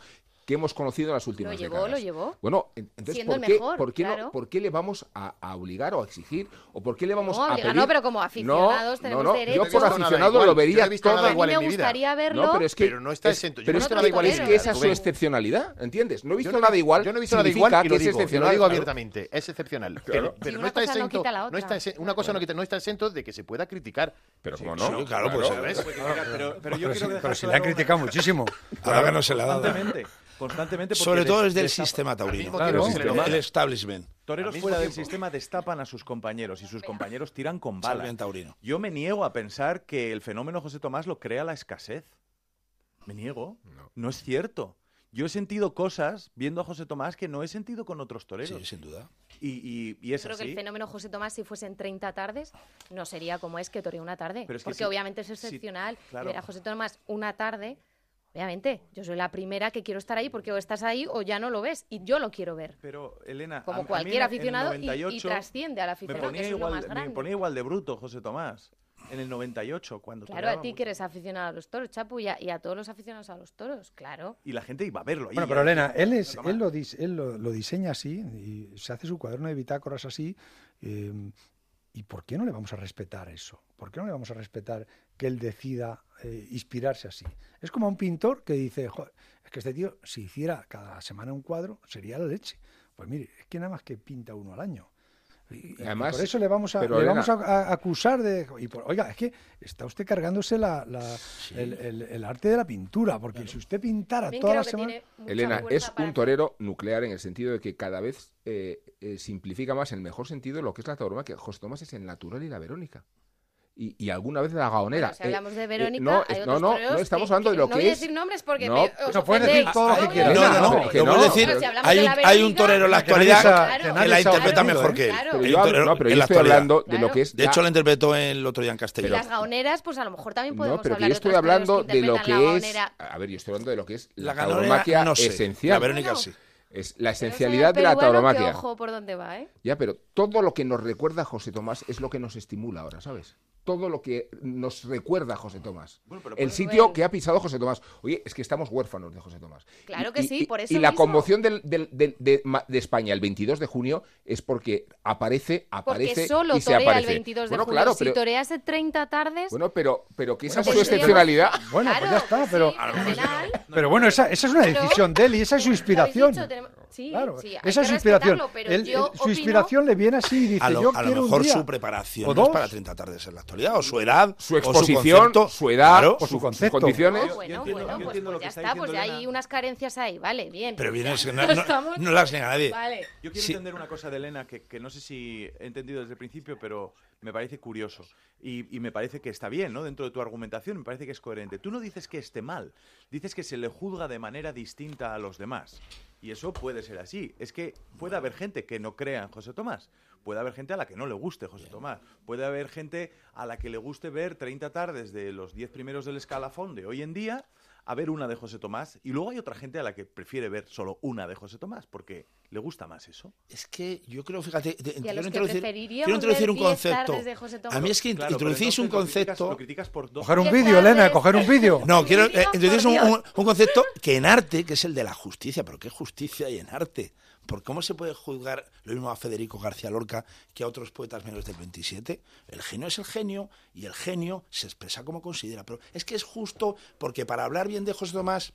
que hemos conocido en las últimas Lo llevó, décadas. lo llevó. Bueno, en- entonces, Siendo ¿por el qué, mejor, por, qué no- claro. por qué le vamos a, a obligar o a exigir? ¿O por qué le vamos No, a obligar pedir? no, pero como aficionados no, tenemos no, no, derecho. Yo No por aficionado lo Yo no vería visto todo. a mí me en mi vida. gustaría verlo. No, pero es que Pero no está es, exento. Yo pero no he es visto que, nada igual es que esa es su excepcionalidad, ¿entiendes? No he visto Yo no- nada igual. Yo no he visto nada igual y lo que es digo, lo digo abiertamente, es excepcional. Pero, no está no exento, no una cosa no, quita- no está exento de que se pueda criticar. Pero como no, claro, pues. Pero, yo si, dejar pero le una- criticado muchísimo. Ahora que no se le ha dado. Constantemente. Sobre todo des- es del destapa- sistema taurino. mismo tiempo el, el establishment. Toreros fuera del sistema destapan a sus compañeros y sus compañeros tiran con Sal bala. bien taurino. Yo me niego a pensar que el fenómeno José Tomás lo crea la escasez. Me niego. No, es cierto. Yo he sentido cosas viendo a José Tomás que no he sentido con otros toreros. Sí, sin duda. Y, y- y es Creo que así. el fenómeno José Tomás, si fuesen 30 tardes, no sería como es que toreó una tarde. Pero es que porque sí, obviamente es excepcional. claro. Y ver a José Tomás una tarde, obviamente, yo soy la primera que quiero estar ahí porque o estás ahí o ya no lo ves. Y yo lo quiero ver. Pero, Elena, a- a Como mí cualquier en- en el aficionado y- y, 98 trasciende al me aficionado, que ponía, lo igual, más me ponía igual de bruto José Tomás. En el 98, cuando Claro, a ti mucho. que eres aficionado a los toros, Chapu, y a, y a todos los aficionados a los toros, claro. Y la gente iba a verlo. ahí, Bueno, pero ahí. Elena, él, es, él, lo, dis- él lo, lo diseña así y se hace su cuaderno de bitácoras así. eh, ¿Y por qué no le vamos a respetar eso? ¿Por qué no le vamos a respetar que él decida eh, inspirarse así? Es como un pintor que dice, "Jo, es que este tío, si hiciera cada semana un cuadro, sería la leche. Pues mire, es que nada más que pinta uno al año. Y, y Además, por eso le vamos a, pero le Elena- vamos a, a acusar de... Y por- oiga, es que está usted cargándose la, la- el, el- el arte de la pintura, porque si usted pintara semanas... tiene mucha Elena, es un torero nuclear en el sentido de que cada vez eh, eh, simplifica más en el mejor sentido lo que es la tauromaquia. José Tomás es el natural y la Verónica. Y, y alguna vez la gaonera. Bueno, si hablamos de Eh, eh, Verónica, no, hay es- otros no, no, no, estamos que- hablando de que lo no que voy a es. decir nombres porque No, me- os no pueden decir todo lo que decir No, no, no. Lo no. puedo decir. Si hablamos Hay un, la hay un torero en la actualidad sa- que nadie la interpreta mundo, mejor ¿eh? que él. Claro. Pero yo, torero no, pero yo la estoy hablando de lo Claro. que es. De la- hecho, lo interpretó el otro día en Y Castellón. las gaoneras, pues a lo mejor también podemos No, pero yo de estoy hablando de lo que la es. A ver, yo estoy hablando de lo que es la, La no sé. esencial. La Verónica No. sí. Es la esencialidad de la tauromaquia. ojo por dónde va, ¿eh? Ya, pero todo lo que nos recuerda a José Tomás es lo que nos estimula ahora, ¿sabes? Todo lo que nos recuerda a José Tomás. Bueno, pero el sitio que ha pisado José Tomás. Oye, es que estamos huérfanos de José Tomás. Claro Y- que y- sí, y- por eso Y la conmoción del- del- del- de, de España el 22 de junio es porque aparece, aparece Porque solo y se torea el aparece. 22 de bueno, junio. claro, si pero, torease 30 tardes, bueno, pero, pero que esa es pues su excepcionalidad. Bueno, pues ya está, sí, pero... Pero bueno, esa, esa es una Pero- decisión de él y esa es su inspiración. Tenemos- sí, Claro, sí, hay esa es su inspiración. pero Él- yo él- su opino- inspiración le viene así y dice, A yo lo, a lo quiero un mejor día su preparación no es para 30 tardes en la actualidad, o su edad, Su exposición, concepto. su edad, Claro, o su sus condiciones. No, bueno, bueno, pues, pues lo que ya está está, pues ya hay Elena. unas carencias ahí, vale, bien. Pero bien, ya es que no, no- no las niega nadie. Vale. Yo quiero Sí. entender una cosa de Elena que, que no sé si he entendido desde el principio, pero me parece curioso. Y, y me parece que está bien, ¿no? Dentro de tu argumentación, me parece que es coherente. Tú no dices que esté mal, dices que se le juzga de manera distinta a los demás. Y eso puede ser así. Es que puede haber gente que no crea en José Tomás. Puede haber gente a la que no le guste José Tomás. Puede haber gente a la que le guste ver 30 tardes de los 10 primeros del escalafón de hoy en día a ver una de José Tomás. Y luego hay otra gente a la que prefiere ver solo una de José Tomás porque le gusta más eso. Es que yo creo, fíjate, quiero introducir, quiero introducir un 10 concepto. tardes de José Tomás. A mí es que Claro, introducís un entonces lo criticas- concepto. Lo criticas por dos. Coger un vídeo, Elena, coger un vídeo. No, quiero eh, un, Dios. un- un concepto que en arte, que es el de la justicia, pero ¿qué justicia hay en arte? ¿Por cómo se puede juzgar lo mismo a Federico García Lorca que a otros poetas menores del 27? El genio es el genio y el genio se expresa como considera. Pero es que es justo porque para hablar bien de José Tomás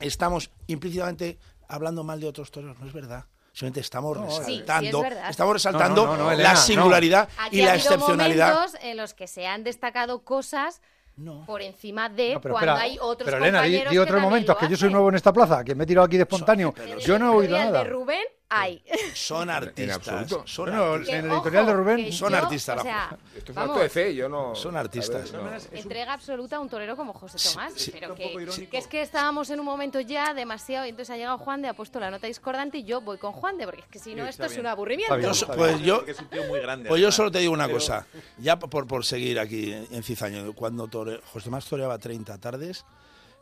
estamos implícitamente hablando mal de otros toreros, no es verdad. Simplemente estamos No, sí, sí, es resaltando, estamos resaltando No, no, no, Elena, la singularidad Aquí y ha la excepcionalidad. momentos en los que se han destacado cosas No. por encima de No, pero cuando espera, hay otros pero Elena, di, di que otros momentos, que yo soy nuevo en esta plaza, que me he tirado aquí de espontáneo. Yo no he oído nada. de Rubén hay. Son artistas. absoluto. Son Bueno, artistas. en el editorial de Rubén que son yo, artistas, O la sea, Esto es un vamos, acto de fe, yo no. Son ver, artistas. no. entrega absoluta a un torero como José Tomás. sí. pero que, es que estábamos en un momento ya demasiado. Y entonces ha llegado Juan de, ha puesto la nota discordante y yo voy con Juan de, porque es que si no, Sí, esto es un aburrimiento. Bien, Yo bien. pues yo, Porque es un tío muy grande. pues yo solo te digo una Pero- cosa, ya por, por seguir aquí en Cizaño, cuando tore- José Tomás toreaba 30 tardes,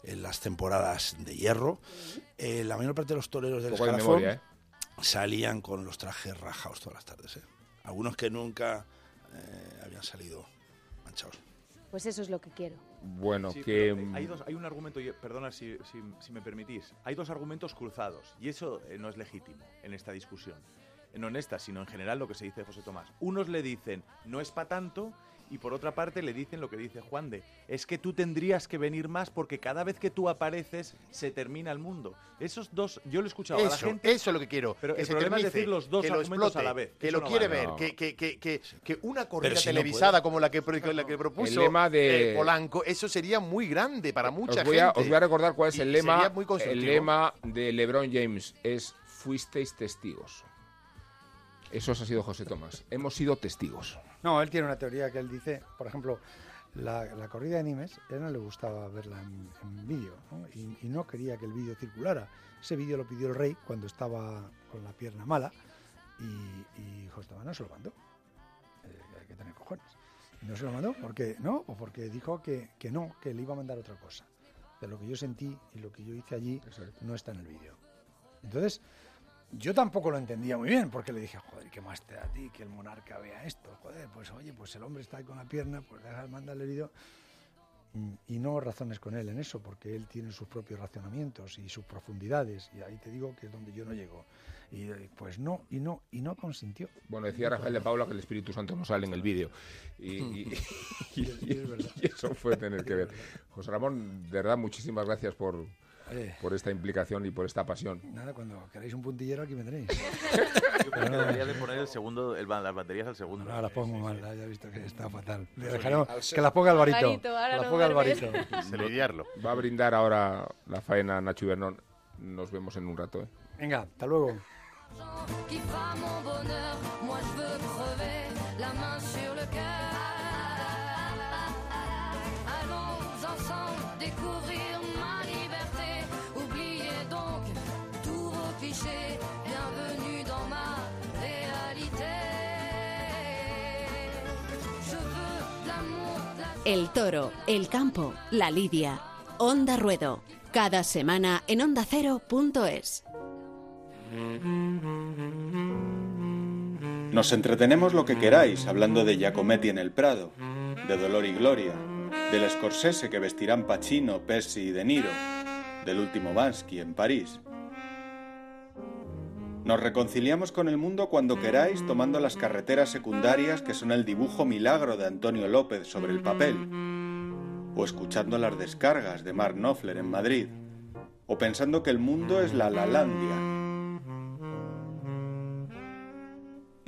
en las temporadas de hierro. Eh, la mayor parte de los toreros del escalafón memoria, ¿eh? Salían con los trajes rajados todas las tardes. ¿eh? Algunos que nunca eh, habían salido manchados. Pues eso es lo que quiero. Bueno, Sí, que... eh, hay, dos, hay un argumento, perdona si, si- si me permitís, hay dos argumentos cruzados y eso eh, no es legítimo en esta discusión. No en esta, sino en general lo que se dice de José Tomás. Unos le dicen, no es para tanto, y por otra parte le dicen lo que dice Juan de, es que tú tendrías que venir más porque cada vez que tú apareces se termina el mundo. Esos dos, yo lo he escuchado a la Eso, gente... eso es lo que quiero. Pero que el se problema es decir los dos que lo argumentos explote, a la vez. Que Eso lo no quiere vale. ver, No. que, que, que, que, que una corrida si no televisada como la que, la que propuso El lema de- eh, Polanco, eso sería muy grande para mucha os, voy a, gente. os voy a recordar cuál es Y el sería lema. muy el lema de LeBron James es fuisteis testigos. Eso ha sido José Tomás. Hemos sido testigos. No, él tiene una teoría que él dice, por ejemplo, la, la corrida de Nimes, a él no le gustaba verla en, en vídeo ¿no? Y, y no quería que el vídeo circulara. Ese vídeo lo pidió el rey cuando estaba con la pierna mala y, y José Tomás no se lo mandó. Eh, hay que tener cojones. No se lo mandó porque no, o porque dijo que, que no, que le iba a mandar otra cosa. De lo que yo sentí y lo que yo hice allí no está en el vídeo. Entonces, yo tampoco lo entendía muy bien, porque le dije, joder, ¿qué más te da a ti que el monarca vea esto? Joder, pues oye, pues el hombre está ahí con la pierna, pues deja mandarle el. Y- Y no razones con él en eso, porque él tiene sus propios racionamientos y sus profundidades, y ahí te digo que es donde yo no llego. Y eh, pues no, y no, y no consintió. Bueno, decía Rafael de Paula que el Espíritu Santo no sale en el vídeo. Y, y- y- y eso fue tener que ver. José Ramón, de verdad, muchísimas gracias por, Eh, por esta implicación y por esta pasión. nada, cuando queráis un puntillero aquí me tenéis. Yo creo que debería de poner el segundo, el, las baterías al segundo. No, las pongo mal, ya he visto que está fatal. Le dejaremos que las ponga Alvarito. Alvarito, ahora que las no ponga. Alvarito. Va a brindar ahora la faena Nacho Ibernón. Nos vemos en un rato. ¿eh? Venga, hasta luego. qui El toro, el campo, la lidia. Onda Ruedo. Cada semana en ondacero.es. Nos entretenemos lo que queráis hablando de Giacometti en el Prado, de Dolor y Gloria, del Scorsese que vestirán Pacino, Pesci y De Niro, del último Bansky en París. Nos reconciliamos con el mundo cuando queráis tomando las carreteras secundarias que son el dibujo milagro de Antonio López sobre el papel, o escuchando las descargas de Mark Knopfler en Madrid, o pensando que el mundo es la Lalandia.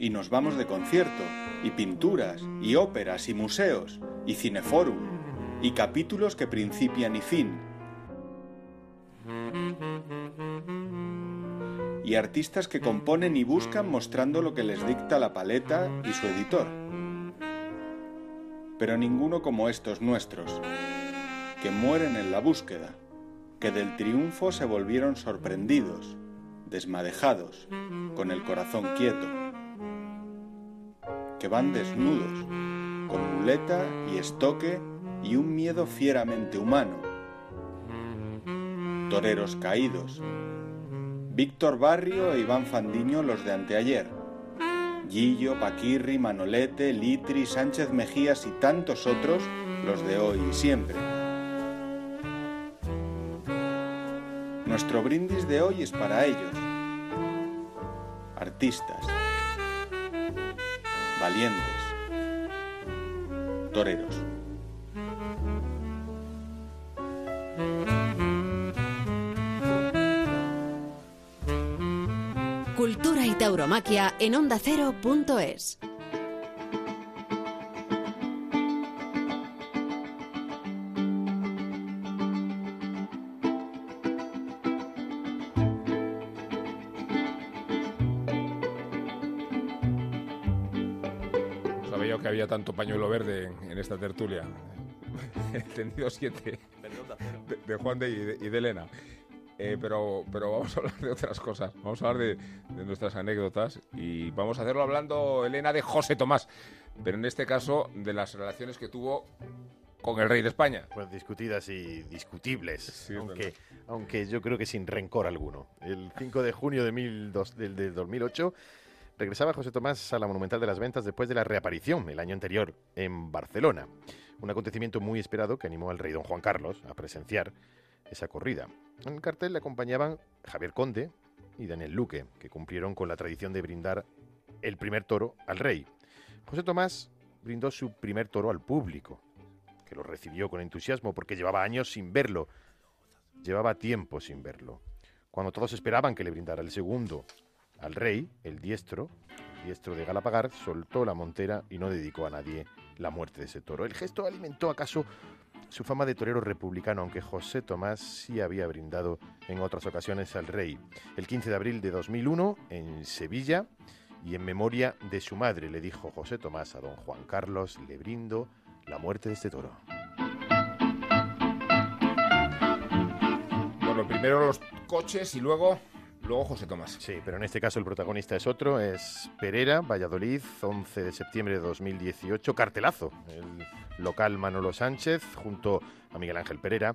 y nos vamos de concierto, y pinturas, y óperas, y museos, y cineforum, y capítulos que principian y fin. Y artistas que componen y buscan mostrando lo que les dicta la paleta y su editor. Pero ninguno como estos nuestros, que mueren en la búsqueda, que del triunfo se volvieron sorprendidos, desmadejados, con el corazón quieto que van desnudos, con muleta y estoque y un miedo fieramente humano. Toreros caídos. Víctor Barrio e Iván Fandiño los de anteayer. Gillo, Paquirri, Manolete, Litri, Sánchez Mejías y tantos otros los de hoy y siempre. Nuestro brindis de hoy es para ellos. Artistas valientes, toreros. Y tauromaquia en ondacero.es. Sabía yo que había tanto pañuelo verde en, en esta tertulia. Entendido siete de, de Juan de y, de y de Elena. Eh, pero, pero vamos a hablar de otras cosas. Vamos a hablar de, de nuestras anécdotas y vamos a hacerlo hablando, Elena, de José Tomás. Pero en este caso, de las relaciones que tuvo con el rey de España. Pues discutidas y discutibles, Sí, aunque, aunque yo creo que sin rencor alguno. El 5 de junio de mil dos- del, del 2008 regresaba José Tomás a la Monumental de las Ventas después de la reaparición el año anterior en Barcelona. Un acontecimiento muy esperado que animó al rey don Juan Carlos a presenciar esa corrida. En el cartel le acompañaban Javier Conde y Daniel Luque, que cumplieron con la tradición de brindar el primer toro al rey. José Tomás brindó su primer toro al público, que lo recibió con entusiasmo porque llevaba años sin verlo. Llevaba tiempo sin verlo. Cuando todos esperaban que le brindara el segundo al rey, el diestro, el diestro de Galapagar, soltó la montera y no dedicó a nadie la muerte de ese toro. El gesto alimentó acaso su fama de torero republicano, aunque José Tomás sí había brindado en otras ocasiones al rey. El 15 de abril de 2001, en Sevilla, y en memoria de su madre, le dijo José Tomás a don Juan Carlos, le brindo la muerte de este toro. Bueno, primero los coches y luego, luego José Tomás. Sí, pero en este caso el protagonista es otro, es Perera, Valladolid, 11 de septiembre de 2018, cartelazo, el local Manolo Sánchez junto a Miguel Ángel Pereira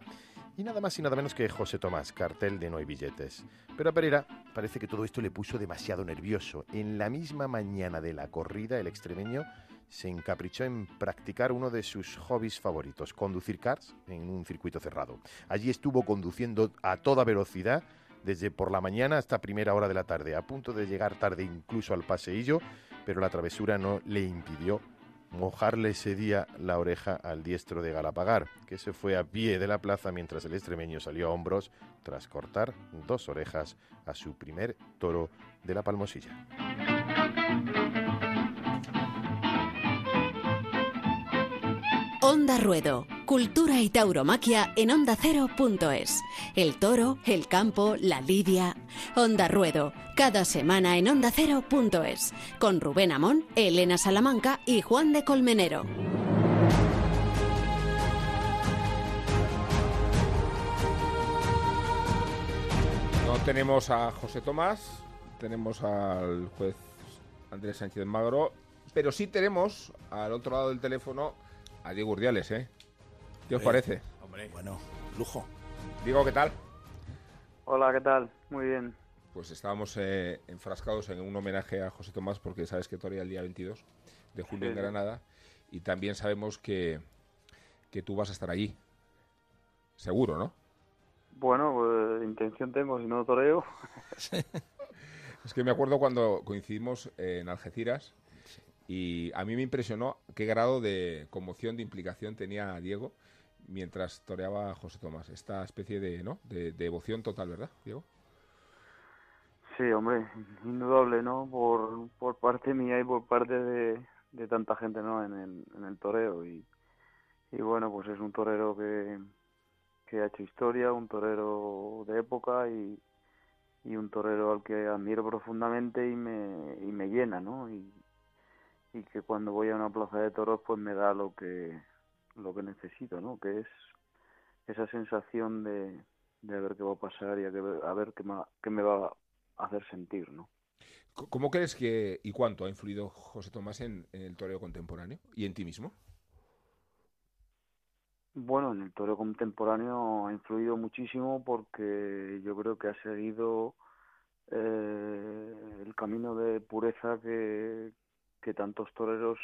y nada más y nada menos que José Tomás, cartel de no hay billetes. Pero a Pereira parece que todo esto le puso demasiado nervioso. En la misma mañana de la corrida, el extremeño se encaprichó en practicar uno de sus hobbies favoritos, conducir cars en un circuito cerrado. Allí estuvo conduciendo a toda velocidad desde por la mañana hasta primera hora de la tarde, a punto de llegar tarde incluso al paseillo, pero la travesura no le impidió mojarle ese día la oreja al diestro de Galapagar, que se fue a pie de la plaza mientras el extremeño salió a hombros tras cortar dos orejas a su primer toro de la Palmosilla. Ruedo, cultura y tauromaquia en ondacero.es. El toro, el campo, la lidia. Onda Ruedo, cada semana en ondacero.es. Con Rubén Amón, Elena Salamanca y Juan de Colmenero. No tenemos a José Tomás, tenemos al juez Andrés Sánchez Magro, pero sí tenemos al otro lado del teléfono a Diego Urdiales, ¿eh? ¿Qué os Eh, parece? Bueno, lujo. Diego, ¿qué tal? Hola, ¿qué tal? Muy bien. Pues estábamos eh, enfrascados en un homenaje a José Tomás porque sabes que torea el día 22 de julio en Sí. Granada y también sabemos que, que tú vas a estar allí. Seguro, ¿no? Bueno, pues intención tengo, si no toreo. Es que me acuerdo cuando coincidimos en Algeciras y a mí me impresionó qué grado de conmoción, de implicación tenía Diego mientras toreaba a José Tomás. Esta especie de, ¿no? de, de devoción total, ¿verdad, Diego? Sí, hombre, indudable, ¿no? Por, por parte mía y por parte de, de tanta gente, ¿no? En el, en el toreo. Y, y bueno, pues es un torero que, que ha hecho historia, un torero de época y, y un torero al que admiro profundamente y me, y me llena, ¿no? Y, y que cuando voy a una plaza de toros pues me da lo que lo que necesito, ¿no? Que es esa sensación de, de ver qué va a pasar y a, que, a ver qué, ma- qué me va a hacer sentir, ¿no? ¿Cómo crees que y cuánto ha influido José Tomás en, en el toreo contemporáneo y en ti mismo? Bueno, en el toreo contemporáneo ha influido muchísimo porque yo creo que ha seguido eh, el camino de pureza que, que tantos toreros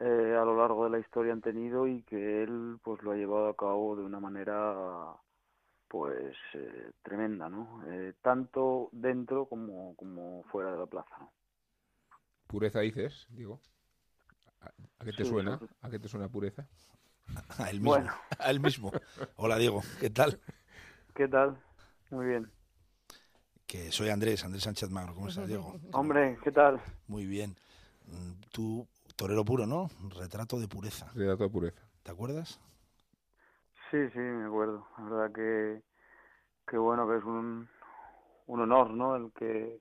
eh, a lo largo de la historia han tenido y que él pues lo ha llevado a cabo de una manera pues eh, tremenda, ¿no? Eh, tanto dentro como, como fuera de la plaza. ¿no? Pureza dices, Diego. ¿A, a qué te Sí, suena? pues- ¿A qué te suena pureza? A él mismo. Bueno. A él mismo. Hola, Diego. ¿Qué tal? ¿Qué tal? Muy bien. Que soy Andrés, Andrés Sánchez Magro. ¿Cómo estás, Diego? Hombre, ¿qué tal? Muy bien. Mm, Tú, torero puro, ¿no? Retrato de pureza. Retrato de pureza. ¿Te acuerdas? Sí, sí, me acuerdo. La verdad que, que bueno, que es un, un honor, ¿no? El que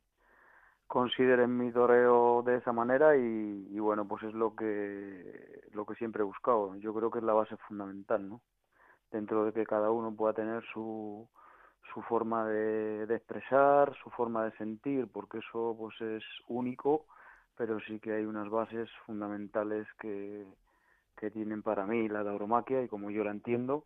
consideren mi toreo de esa manera y, y bueno, pues es lo que, lo que siempre he buscado. Yo creo que es la base fundamental, ¿no? Dentro de que cada uno pueda tener su, su forma de, de expresar, su forma de sentir, porque eso pues es único, pero sí que hay unas bases fundamentales que, que tienen para mí la tauromaquia y como yo la entiendo.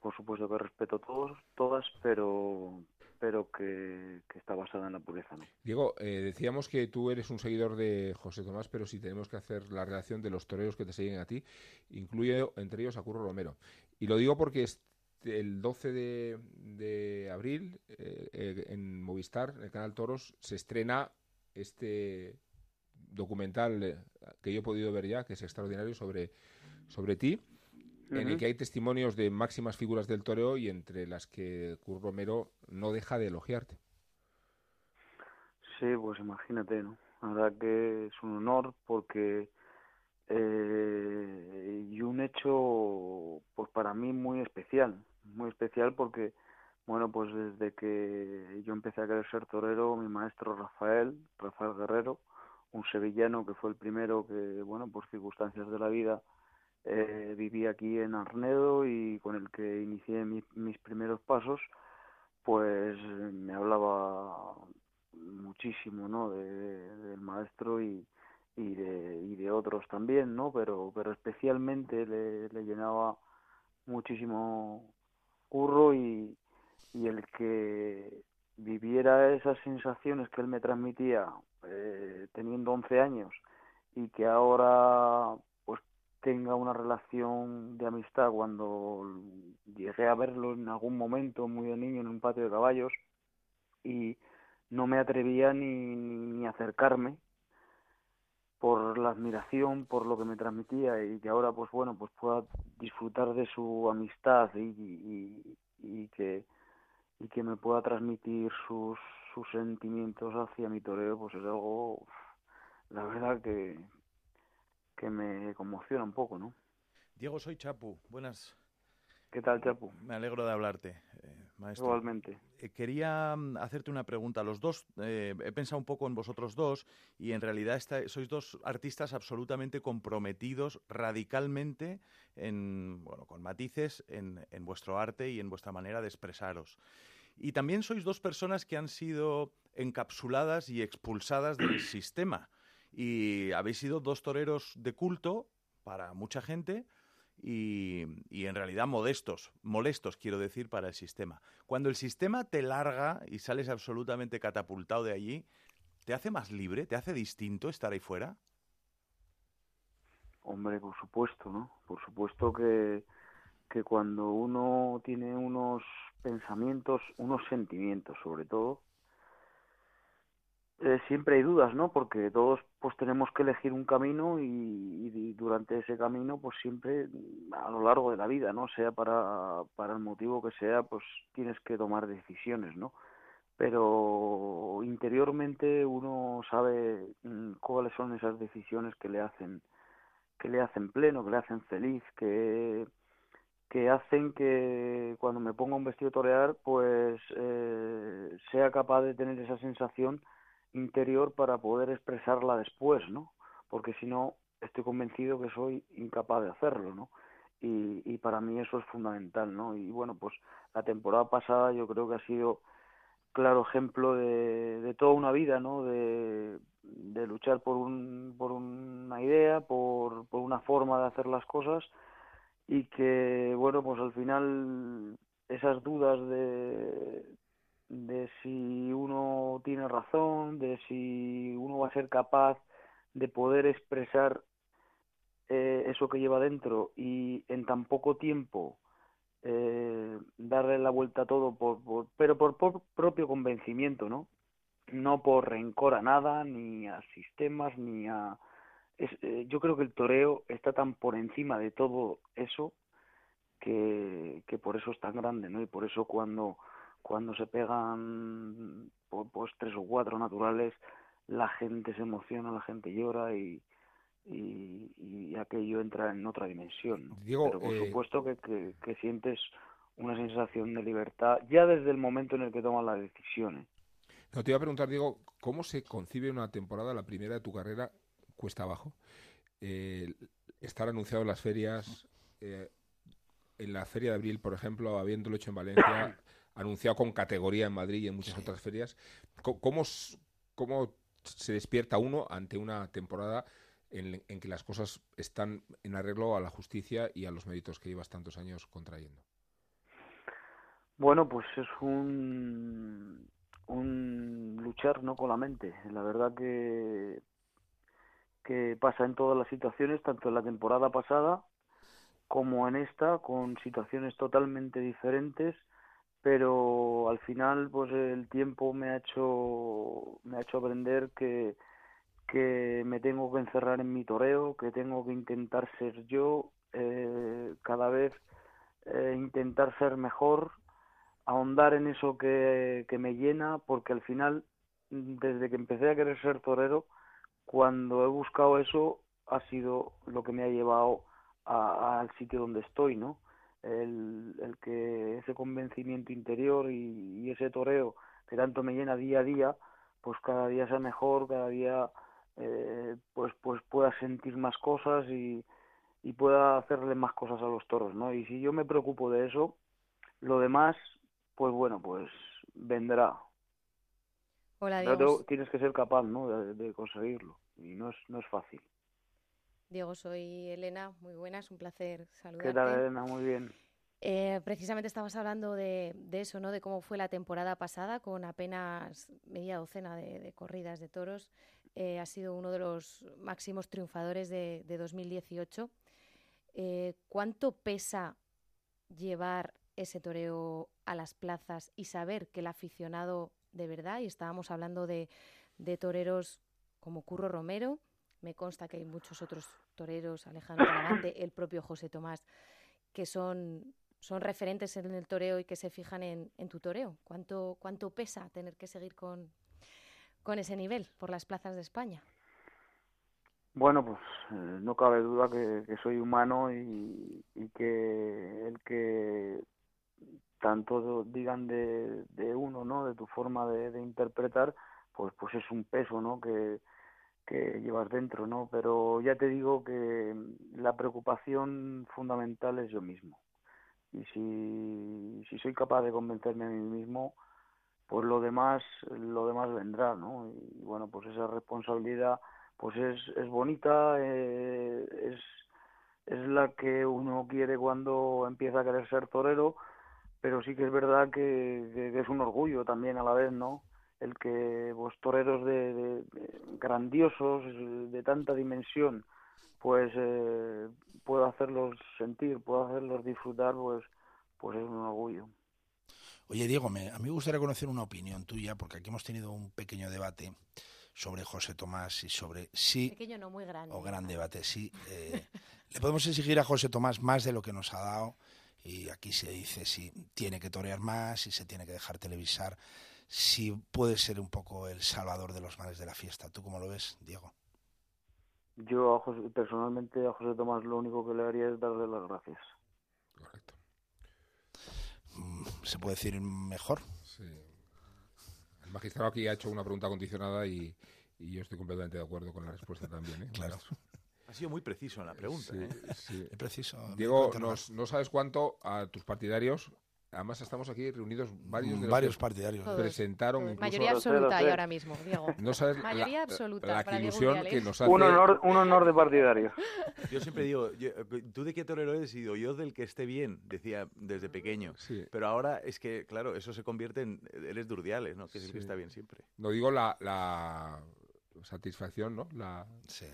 Por supuesto que respeto todos, todas, pero pero que, que está basada en la pureza. Diego, eh, decíamos que tú eres un seguidor de José Tomás, pero si tenemos que hacer la relación de los toreros que te siguen a ti, incluye entre ellos a Curro Romero. Y lo digo porque este- el 12 de, de abril eh, eh, en Movistar, en el canal Toros, se estrena este documental eh, que yo he podido ver ya, que es extraordinario, sobre, sobre ti, en el que hay testimonios de máximas figuras del toreo y entre las que Curro Romero no deja de elogiarte. Sí, pues imagínate, ¿no? La verdad que es un honor porque eh, y un hecho pues para mí muy especial, muy especial porque bueno, pues desde que yo empecé a querer ser torero, mi maestro Rafael, Rafael Guerrero, un sevillano que fue el primero que, bueno, por circunstancias de la vida eh, viví aquí en Arnedo y con el que inicié mi- mis primeros pasos, pues me hablaba muchísimo, ¿no? De, del maestro y, y de, y de otros también, ¿no? Pero, pero especialmente le, le llenaba muchísimo curro y, y el que viviera esas sensaciones que él me transmitía eh, teniendo 11 años y que ahora pues tenga una relación de amistad cuando llegué a verlo en algún momento muy de niño en un patio de caballos y no me atrevía ni, ni a acercarme por la admiración, por lo que me transmitía y que ahora pues bueno pues pueda disfrutar de su amistad y, y, y que y que me pueda transmitir sus sus sentimientos hacia mi toreo pues es algo la verdad que que me conmociona un poco, ¿no? Diego, soy Chapu. Buenas. ¿Qué tal, Chapu? Me alegro de hablarte, eh, maestro. Igualmente. Eh, quería mm, hacerte una pregunta. Los dos, eh, he pensado un poco en vosotros dos y en realidad esta- sois dos artistas absolutamente comprometidos radicalmente, en, bueno, con matices, en, en vuestro arte y en vuestra manera de expresaros. Y también sois dos personas que han sido encapsuladas y expulsadas del sistema. Y habéis sido dos toreros de culto para mucha gente y, y en realidad modestos, molestos, quiero decir, para el sistema. Cuando el sistema te larga y sales absolutamente catapultado de allí, ¿te hace más libre? ¿Te hace distinto estar ahí fuera? Hombre, por supuesto, ¿no? Por supuesto que, que cuando uno tiene unos pensamientos, unos sentimientos sobre todo, eh, siempre hay dudas, ¿no? Porque todos pues tenemos que elegir un camino y, durante ese camino pues siempre a lo largo de la vida, ¿no? Sea para, para el motivo que sea, pues tienes que tomar decisiones, ¿no? Pero interiormente uno sabe mm, cuáles son esas decisiones que le hacen que le hacen pleno, que le hacen feliz, que, que hacen que cuando me ponga un vestido torear, pues eh, sea capaz de tener esa sensación interior para poder expresarla después, ¿no? Porque si no, estoy convencido que soy incapaz de hacerlo, ¿no? Y, y para mí eso es fundamental, ¿no? Y bueno, pues la temporada pasada yo creo que ha sido claro ejemplo de, de toda una vida, ¿no? De, de luchar por, un, por una idea, por, por una forma de hacer las cosas y que, bueno, pues al final esas dudas de, de si uno tiene razón, de si uno va a ser capaz de poder expresar eh, eso que lleva dentro y en tan poco tiempo eh, darle la vuelta a todo, por, por- pero por, por propio convencimiento, ¿no? No por rencor a nada, ni a sistemas, ni a... es- eh, yo creo que el toreo está tan por encima de todo eso que, que por eso es tan grande, ¿no? Y por eso cuando, cuando se pegan pues tres o cuatro naturales, la gente se emociona, la gente llora y, y, y aquello entra en otra dimensión. ¿no? Diego, Pero por eh, supuesto que, que, que sientes una sensación de libertad ya desde el momento en el que tomas las decisiones. No, te iba a preguntar, Diego, ¿cómo se concibe una temporada, la primera de tu carrera, cuesta abajo? Eh, estar anunciado en las ferias, eh, en la Feria de Abril, por ejemplo, habiéndolo hecho en Valencia, anunciado con categoría en Madrid y en muchas otras ferias. ¿Cómo, ¿Cómo se despierta uno ante una temporada en, en que las cosas están en arreglo a la justicia y a los méritos que llevas tantos años contrayendo. Bueno, pues es un, un luchar no con la mente. La verdad que, que pasa en todas las situaciones, tanto en la temporada pasada como en esta, con situaciones totalmente diferentes, pero al final pues el tiempo me ha hecho me ha hecho aprender que que me tengo que encerrar en mi toreo, que tengo que intentar ser yo, eh, cada vez eh, intentar ser mejor, ahondar en eso que, que me llena, porque al final, desde que empecé a querer ser torero, cuando he buscado eso, ha sido lo que me ha llevado al sitio donde estoy, ¿no? El, que ese convencimiento interior y, y ese toreo que tanto me llena día a día, pues cada día sea mejor, cada día eh, pues pues pueda sentir más cosas y, y pueda hacerle más cosas a los toros, ¿no? Y si yo me preocupo de eso, lo demás, pues bueno, pues vendrá. Hola, Diego. tienes que ser capaz, ¿no? De, de conseguirlo y no es no es fácil. Diego, soy Elena. Muy buenas, un placer saludarte. ¿Qué tal, Elena? Muy bien. Eh, precisamente estabas hablando de, de eso, ¿no? De cómo fue la temporada pasada con apenas media docena de, de corridas de toros. Eh, ha sido uno de los máximos triunfadores de, de 2018. Eh, ¿Cuánto pesa llevar ese toreo a las plazas y saber que el aficionado de verdad, y estábamos hablando de, de toreros como Curro Romero, me consta que hay muchos otros toreros, Alejandro Talavante, el propio José Tomás, que son, son referentes en el toreo y que se fijan en, en tu toreo. ¿Cuánto, ¿Cuánto pesa tener que seguir con, con ese nivel por las plazas de España? Bueno, pues eh, no cabe duda que, soy humano y que el que tanto digan de, de uno, ¿no? De tu forma de, interpretar, pues pues es un peso, ¿no? Que, que llevas dentro, ¿no? Pero ya te digo que la preocupación fundamental es yo mismo. Y si, si soy capaz de convencerme a mí mismo, pues lo demás, lo demás vendrá, ¿no? Y bueno, pues esa responsabilidad pues es, es bonita, eh, es, es la que uno quiere cuando empieza a querer ser torero, pero sí que es verdad que, que- que es un orgullo también a la vez, ¿no? El que pues toreros de, de- de grandiosos, de tanta dimensión, pues eh, puedo hacerlos sentir, puedo hacerlos disfrutar, pues, pues es un orgullo. Oye, Diego, me, a mí me gustaría conocer una opinión tuya, porque aquí hemos tenido un pequeño debate sobre José Tomás y sobre si, Pequeño, no muy grande. o gran debate, si eh, le podemos exigir a José Tomás más de lo que nos ha dado, y aquí se dice si tiene que torear más, si se tiene que dejar televisar, si puede ser un poco el salvador de los males de la fiesta. ¿Tú cómo lo ves, Diego? Yo a José- personalmente a José Tomás lo único que le haría es darle las gracias. Mm, ¿Se puede decir mejor? Sí. El magistrado aquí ha hecho una pregunta condicionada y, y yo estoy completamente de acuerdo con la respuesta también. ¿eh, Claro. Ha sido muy preciso en la pregunta. Sí, ¿eh? sí. Es preciso. Diego, nos- no sabes cuánto a tus partidarios, además estamos aquí reunidos varios de los Varios que partidarios. Todos, presentaron todos. Mayoría absoluta hay sé. ahora mismo, Diego. No sabes la- Mayoría la- absoluta la, ilusión que nos hace. Un honor, un honor de partidario. Yo siempre digo, yo- ¿tú de qué torero eres? Y digo, yo del que esté bien, decía desde pequeño. Sí. Pero ahora es que, claro, eso se convierte en. Eres de Urdiales, ¿no? Que es el que está bien siempre. No digo la, la satisfacción, ¿no? La, Sí.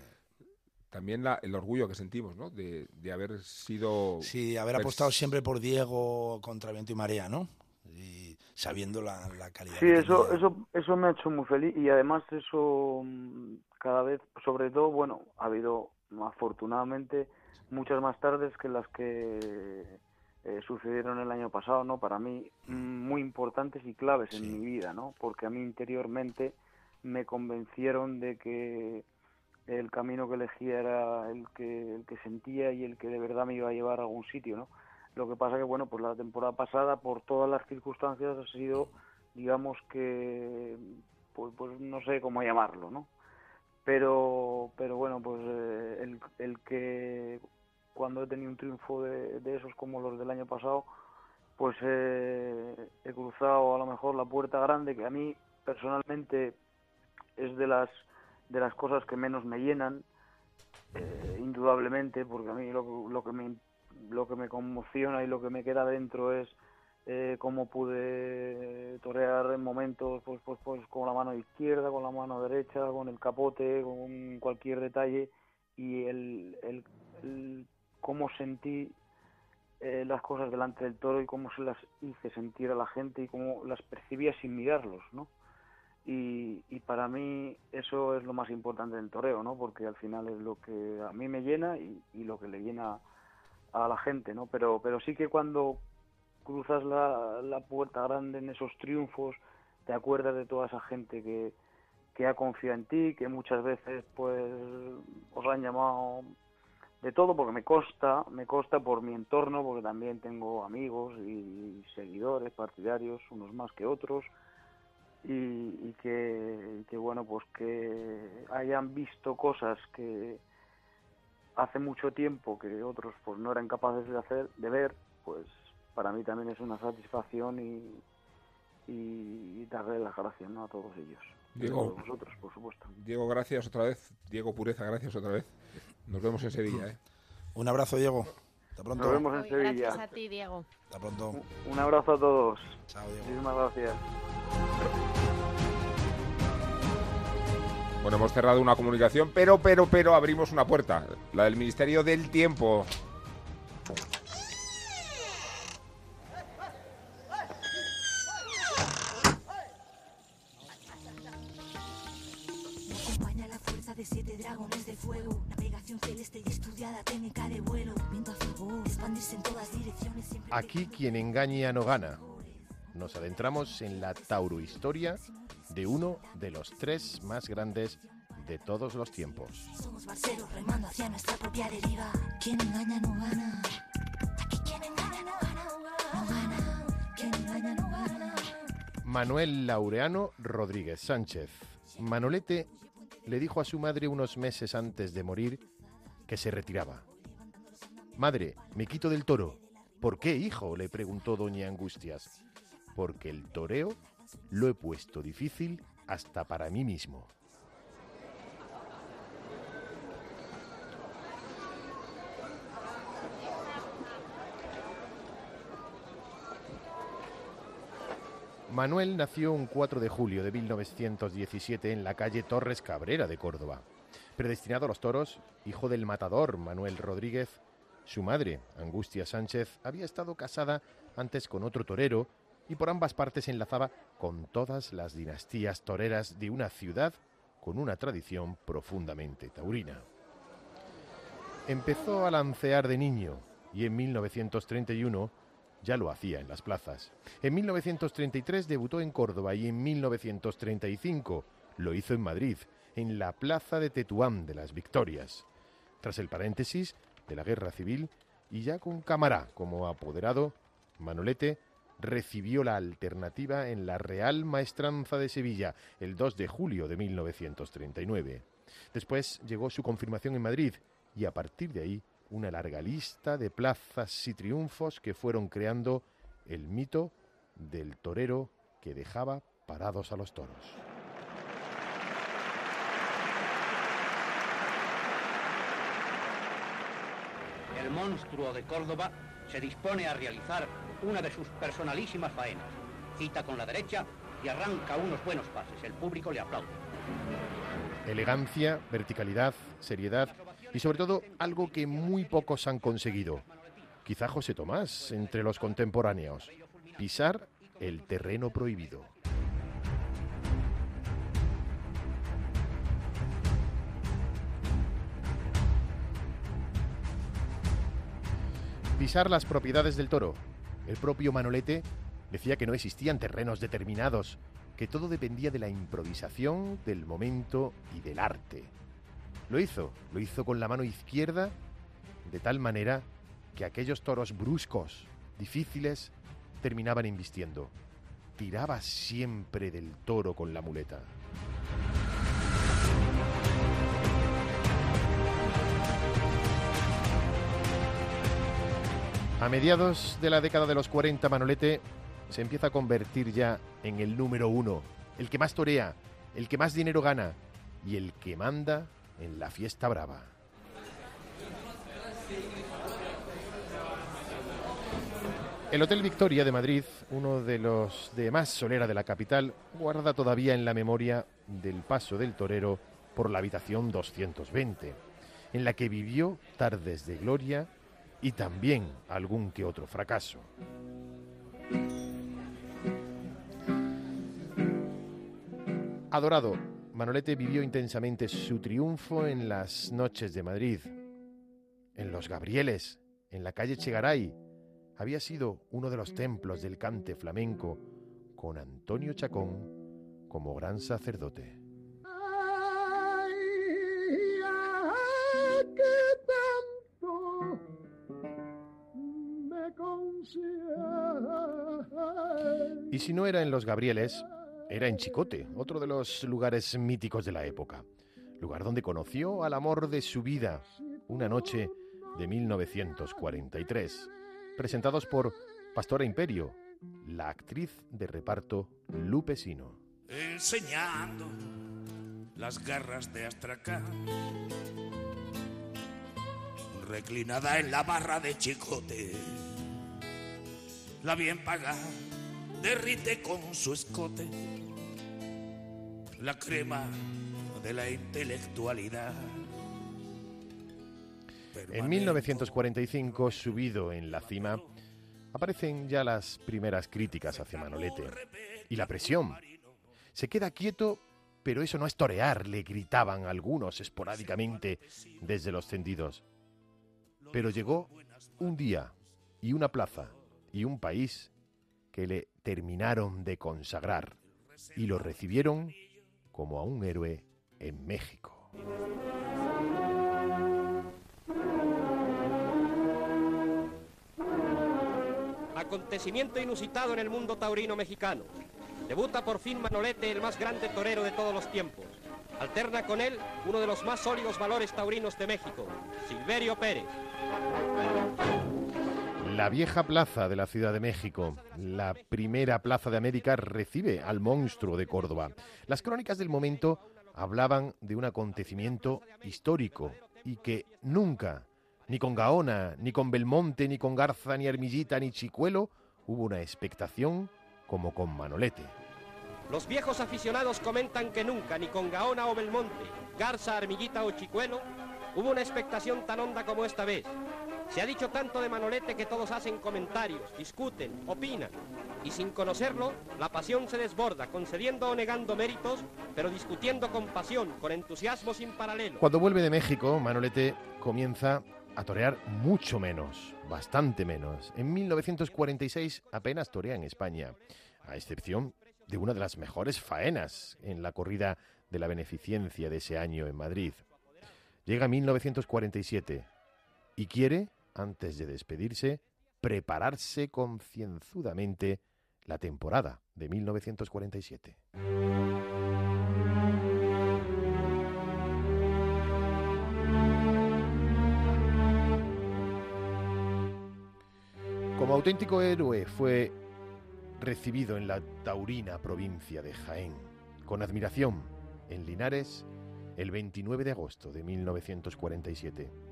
También la- el orgullo que sentimos, ¿no? De, de haber sido... Sí, haber apostado siempre por Diego contra viento y marea, ¿no? Y sabiendo la, la calidad. Sí, que eso, tenía. eso, eso me ha hecho muy feliz y además eso mm, cada vez, sobre todo, bueno, ha habido afortunadamente muchas más tardes que las que eh, sucedieron el año pasado, ¿no? Para mí mm, muy importantes y claves Sí. en mi vida, ¿no? Porque a mí interiormente me convencieron de que el camino que elegía era el que, el que sentía y el que de verdad me iba a llevar a algún sitio, ¿no? Lo que pasa que, bueno, pues la temporada pasada, por todas las circunstancias, ha sido, digamos que, pues, pues no sé cómo llamarlo, ¿no? Pero, pero bueno, pues eh, el, el que cuando he tenido un triunfo de, de esos como los del año pasado, pues eh, he cruzado a lo mejor la puerta grande, que a mí personalmente es de las, de las cosas que menos me llenan, eh, indudablemente, porque a mí lo, lo que me lo que me conmociona y lo que me queda dentro es eh, cómo pude torear en momentos pues, pues, pues con la mano izquierda, con la mano derecha, con el capote, con cualquier detalle y el, el, el cómo sentí eh, las cosas delante del toro y cómo se las hice sentir a la gente y cómo las percibía sin mirarlos, ¿no? Y, para mí eso es lo más importante del toreo, ¿no? Porque al final es lo que a mí me llena y, lo que le llena a la gente, ¿no? Pero, pero sí que cuando cruzas la, puerta grande en esos triunfos, te acuerdas de toda esa gente que, que ha confiado en ti, que muchas veces pues os han llamado de todo porque me consta, me consta por mi entorno, porque también tengo amigos y seguidores partidarios, unos más que otros, y, y que, que bueno, pues que hayan visto cosas que hace mucho tiempo que otros pues no eran capaces de hacer, de ver, pues para mí también es una satisfacción y, y darle las gracias ¿no? a todos ellos. A Diego. todos vosotros, por supuesto. Diego, gracias otra vez. Diego Pureza, gracias otra vez. Nos vemos en Sevilla, ¿eh? Un abrazo, Diego. Hasta pronto. Nos vemos en Uy, Sevilla. Gracias a ti, Diego. Hasta pronto. Un abrazo a todos. Chao, Diego. Muchísimas gracias. Bueno, hemos cerrado una comunicación, pero, pero, pero abrimos una puerta. La del Ministerio del Tiempo. Aquí quien engaña no gana. Nos adentramos en la taurohistoria de uno de los tres más grandes de todos los tiempos. somos barceros remando hacia nuestra propia deriva. Quien engaña no gana. Aquí quien engaña no gana. No gana. Quien engaña no gana. Manuel Laureano Rodríguez Sánchez. Manolete le dijo a su madre unos meses antes de morir que se retiraba. Madre, me quito del toro. ¿Por qué, hijo? le preguntó doña Angustias. Porque el toreo lo he puesto difícil hasta para mí mismo. Manuel nació un 4 de julio de 1917 en la calle Torres Cabrera de Córdoba. Predestinado a los toros, hijo del matador Manuel Rodríguez, su madre, Angustia Sánchez, había estado casada antes con otro torero y por ambas partes enlazaba con todas las dinastías toreras de una ciudad con una tradición profundamente taurina. Empezó a lancear de niño y en 1931 ya lo hacía en las plazas. En 1933 debutó en Córdoba y en 1935 lo hizo en Madrid, en la Plaza de Tetuán de las Victorias. Tras el paréntesis de la Guerra Civil y ya con Camará como apoderado, Manolete recibió la alternativa en la Real Maestranza de Sevilla el 2 de julio de 1939. Después llegó su confirmación en Madrid y a partir de ahí una larga lista de plazas y triunfos que fueron creando el mito del torero que dejaba parados a los toros. El monstruo de Córdoba se dispone a realizar una de sus personalísimas faenas. Cita con la derecha y arranca unos buenos pases. El público le aplaude. Elegancia, verticalidad, seriedad y sobre todo algo que muy pocos han conseguido. Quizá José Tomás entre los contemporáneos. Pisar el terreno prohibido. Pisar las propiedades del toro. El propio Manolete decía que no existían terrenos determinados, que todo dependía de la improvisación, del momento y del arte. Lo hizo, lo hizo con la mano izquierda, de tal manera que aquellos toros bruscos, difíciles, terminaban invistiendo. Tiraba siempre del toro con la muleta. A mediados de la década de los 40, Manolete se empieza a convertir ya en el número uno, el que más torea, el que más dinero gana y el que manda en la fiesta brava. El Hotel Victoria de Madrid, uno de los de más solera de la capital, guarda todavía en la memoria del paso del torero por la habitación 220, en la que vivió tardes de gloria y también algún que otro fracaso. Adorado, Manolete vivió intensamente su triunfo en las noches de Madrid, en los Gabrieles, en la calle Chegaray. Había sido uno de los templos del cante flamenco, con Antonio Chacón como gran sacerdote. Y si no era en los Gabrieles, era en Chicote, otro de los lugares míticos de la época. Lugar donde conoció al amor de su vida, una noche de 1943. Presentados por Pastora Imperio, la actriz de reparto Lupe Sino. enseñando las garras de Astracán. Reclinada en la barra de chicote, la bien paga derrite con su escote la crema de la intelectualidad. En 1945, subido en la cima, aparecen ya las primeras críticas hacia Manolete. Y la presión. Se queda quieto, pero eso no es torear, le gritaban algunos esporádicamente desde los tendidos. Pero llegó un día y una plaza y un país que le terminaron de consagrar y lo recibieron como a un héroe en México. Acontecimiento inusitado en el mundo taurino mexicano. Debuta por fin Manolete, el más grande torero de todos los tiempos. Alterna con él uno de los más sólidos valores taurinos de México, Silverio Pérez. La vieja plaza de la Ciudad de México, la primera plaza de América, recibe al monstruo de Córdoba. Las crónicas del momento hablaban de un acontecimiento histórico y que nunca, ni con Gaona, ni con Belmonte, ni con Garza, ni Armillita, ni Chicuelo, hubo una expectación como con Manolete. Los viejos aficionados comentan que nunca, ni con Gaona o Belmonte, Garza, Armillita o Chicuelo, hubo una expectación tan honda como esta vez. Se ha dicho tanto de Manolete que todos hacen comentarios, discuten, opinan. Y sin conocerlo, la pasión se desborda, concediendo o negando méritos, pero discutiendo con pasión, con entusiasmo sin paralelo. Cuando vuelve de México, Manolete comienza a torear mucho menos, bastante menos. En 1946 apenas torea en España, a excepción de una de las mejores faenas en la corrida de la beneficencia de ese año en Madrid. Llega 1947 y quiere antes de despedirse, prepararse concienzudamente la temporada de 1947. Como auténtico héroe fue recibido en la taurina provincia de Jaén, con admiración en Linares el 29 de agosto de 1947.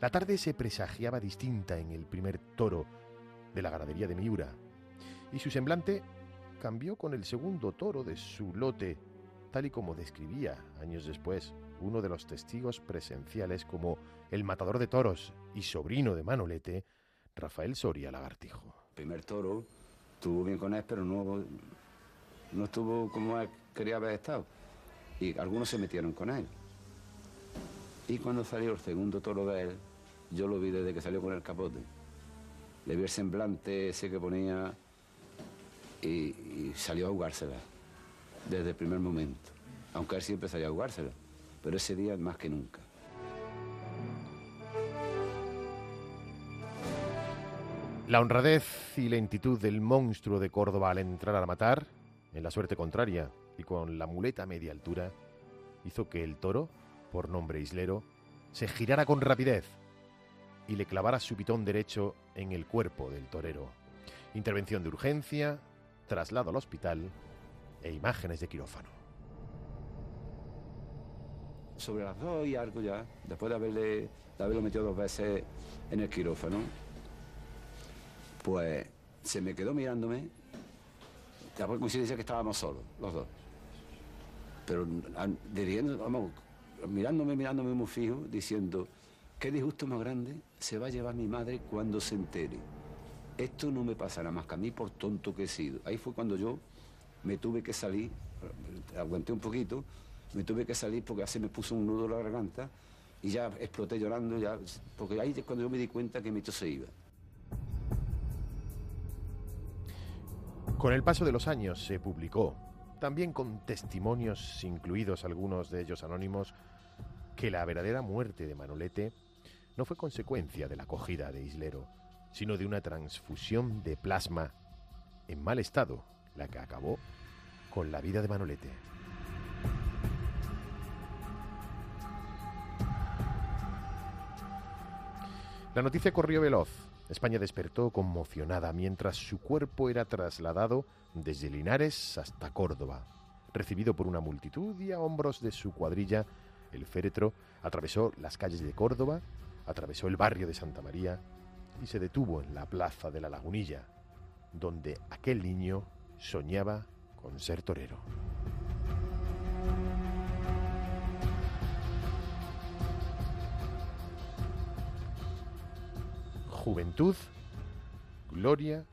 La tarde se presagiaba distinta en el primer toro de la ganadería de Miura, y su semblante cambió con el segundo toro de su lote, tal y como describía años después uno de los testigos presenciales como el matador de toros y sobrino de Manolete, Rafael Soria Lagartijo. El primer toro estuvo bien con él, pero no, no estuvo como él quería haber estado. Y algunos se metieron con él. Y cuando salió el segundo toro de él, yo lo vi desde que salió con el capote. Le vi el semblante ese que ponía y, salió a jugársela desde el primer momento. Aunque él siempre salía a jugársela, pero ese día más que nunca. La honradez y lentitud del monstruo de Córdoba al entrar a matar, en la suerte contraria y con la muleta a media altura, hizo que el toro, por nombre islero, se girara con rapidez y le clavara su pitón derecho en el cuerpo del torero. Intervención de urgencia, traslado al hospital e imágenes de quirófano. Sobre las dos y algo ya, después de, haberle, de haberlo metido dos veces en el quirófano, pues se me quedó mirándome. Ya por coincidencia que estábamos solos, los dos. Pero a- dirigiendo, vamos, mirándome, mirándome muy fijo, diciendo, qué disgusto más grande se va a llevar mi madre cuando se entere. Esto no me pasará más que a mí por tonto que he sido. Ahí fue cuando yo me tuve que salir, aguanté un poquito, me tuve que salir porque así me puso un nudo en la garganta y ya exploté llorando, ya, porque ahí es cuando yo me di cuenta que mi tos se iba. Con el paso de los años se publicó, también con testimonios incluidos algunos de ellos anónimos, que la verdadera muerte de Manolete no fue consecuencia de la acogida de Islero, sino de una transfusión de plasma en mal estado, la que acabó con la vida de Manolete. La noticia corrió veloz. España despertó conmocionada mientras su cuerpo era trasladado desde Linares hasta Córdoba. Recibido por una multitud y a hombros de su cuadrilla, el féretro atravesó las calles de Córdoba, atravesó el barrio de Santa María y se detuvo en la plaza de la Lagunilla, donde aquel niño soñaba con ser torero. Juventud, gloria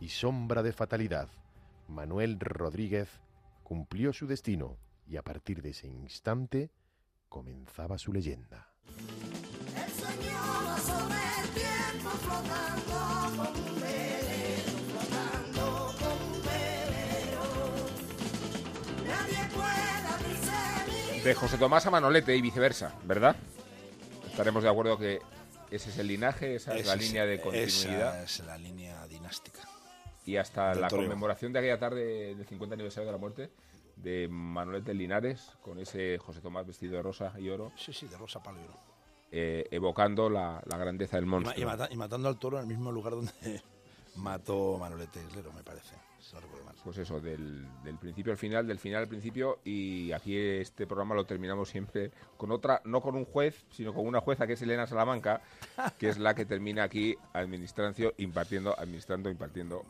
y sombra de fatalidad. Manuel Rodríguez cumplió su destino y a partir de ese instante comenzaba su leyenda. Él soñó sobre el tiempo flotando como un velero, flotando como un velero. Nadie puede abrirse mi De José Tomás a Manolete y viceversa, ¿verdad? Estaremos de acuerdo que ese es el linaje, esa es la línea de esa continuidad. es la línea dinástica. Y hasta la toreo. conmemoración de aquella tarde del 50 aniversario de la muerte de Manolete Linares, con ese José Tomás vestido de rosa y oro, Sí, sí, de rosa palo y oro. Eh, evocando la, la grandeza del monstruo. y mata- y matando al toro en el mismo lugar donde mató Manolete Islero, me parece. si no recuerdo mal. Pues eso, del, del principio al final, del final al principio, y aquí este programa lo terminamos siempre con otra, no con un juez, sino con una jueza que es Elena Salamanca, que es la que termina aquí administrando, impartiendo, administrando, impartiendo.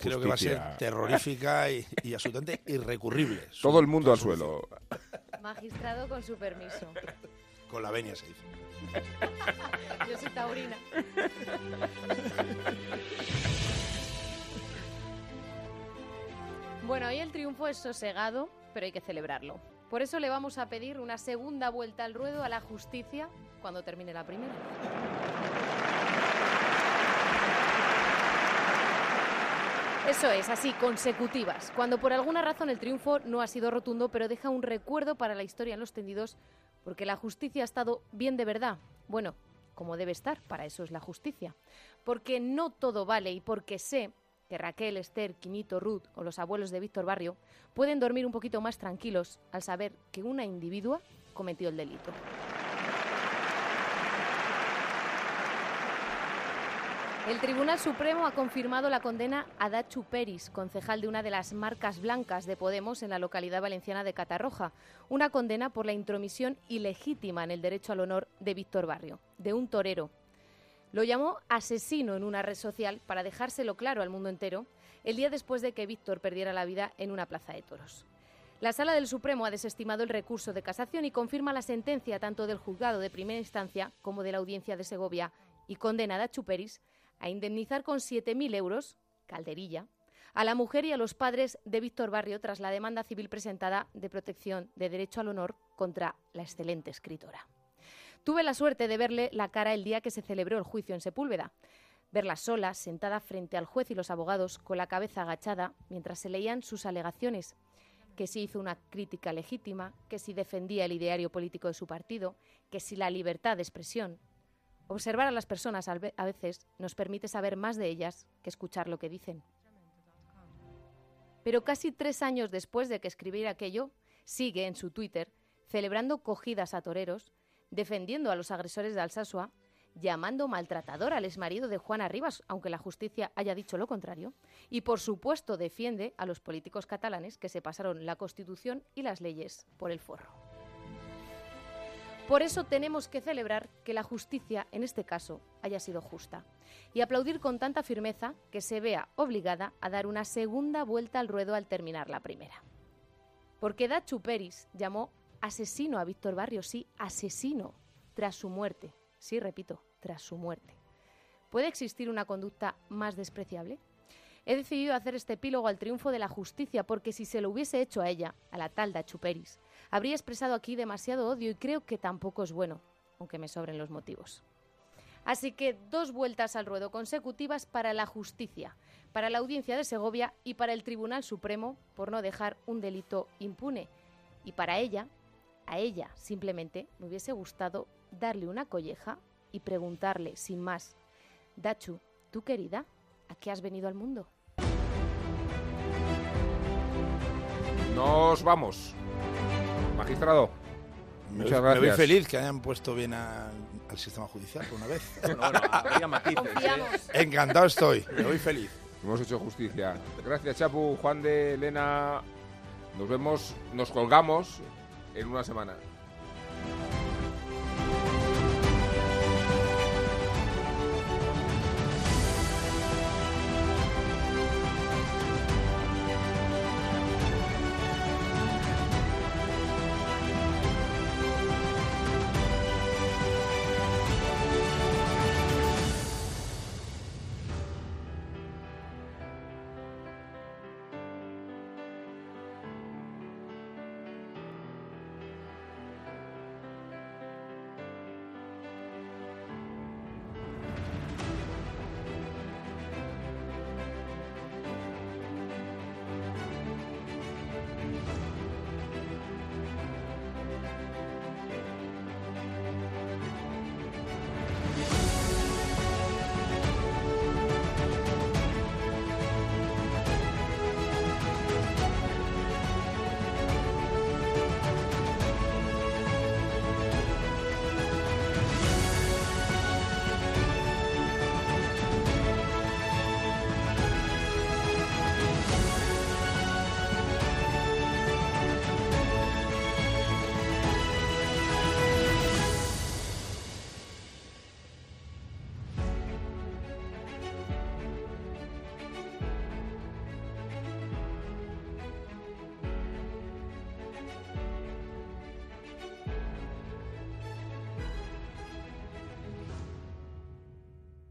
Creo que va a ser justicia. terrorífica y, y absolutamente irrecurrible. Todo el mundo al Su- suelo. Magistrado con su permiso. Con la venia se dice. Yo soy taurina. Bueno, hoy el triunfo es sosegado, pero hay que celebrarlo. Por eso le vamos a pedir una segunda vuelta al ruedo a la justicia cuando termine la primera. Eso es, así, consecutivas. Cuando por alguna razón el triunfo no ha sido rotundo, pero deja un recuerdo para la historia en los tendidos, porque la justicia ha estado bien de verdad. Bueno, como debe estar, para eso es la justicia. Porque no todo vale y porque sé que Raquel, Esther, Quinito, Ruth o los abuelos de Víctor Barrio pueden dormir un poquito más tranquilos al saber que una individua cometió el delito. El Tribunal Supremo ha confirmado la condena a Dachu Peris, concejal de una de las marcas blancas de Podemos en la localidad valenciana de Catarroja. Una condena por la intromisión ilegítima en el derecho al honor de Víctor Barrio, de un torero. Lo llamó asesino en una red social para dejárselo claro al mundo entero el día después de que Víctor perdiera la vida en una plaza de toros. La Sala del Supremo ha desestimado el recurso de casación y confirma la sentencia tanto del juzgado de primera instancia como de la audiencia de Segovia y condena a Dachu Peris a indemnizar con 7.000 euros, calderilla, a la mujer y a los padres de Víctor Barrio tras la demanda civil presentada de protección de derecho al honor contra la excelente escritora. Tuve la suerte de verle la cara el día que se celebró el juicio en Sepúlveda. Verla sola, sentada frente al juez y los abogados, con la cabeza agachada, mientras se leían sus alegaciones, que si hizo una crítica legítima, que si defendía el ideario político de su partido, que si la libertad de expresión. Observar a las personas a veces nos permite saber más de ellas que escuchar lo que dicen. Pero casi tres años después de que escribiera aquello, sigue en su Twitter celebrando cogidas a toreros, defendiendo a los agresores de Alsasua, llamando maltratador al exmarido de Juana Rivas, aunque la justicia haya dicho lo contrario, y por supuesto defiende a los políticos catalanes que se pasaron la Constitución y las leyes por el forro. Por eso tenemos que celebrar que la justicia, en este caso, haya sido justa. Y aplaudir con tanta firmeza que se vea obligada a dar una segunda vuelta al ruedo al terminar la primera. Porque Dachu Peris llamó asesino a Víctor Barrio, sí, asesino, tras su muerte. Sí, repito, tras su muerte. ¿Puede existir una conducta más despreciable? He decidido hacer este epílogo al triunfo de la justicia porque si se lo hubiese hecho a ella, a la tal Dachu Peris, habría expresado aquí demasiado odio y creo que tampoco es bueno, aunque me sobren los motivos. Así que dos vueltas al ruedo consecutivas para la justicia, para la audiencia de Segovia y para el Tribunal Supremo por no dejar un delito impune. Y para ella, a ella simplemente me hubiese gustado darle una colleja y preguntarle, sin más, Dachu, tú querida, ¿a qué has venido al mundo? Nos vamos. Magistrado, Me muchas voy- Me voy gracias. feliz que hayan puesto bien al, al sistema judicial por una vez. Encantado estoy, me voy feliz. Hemos hecho justicia. Gracias, Chapu, Juan de Elena. Nos vemos, nos colgamos en una semana.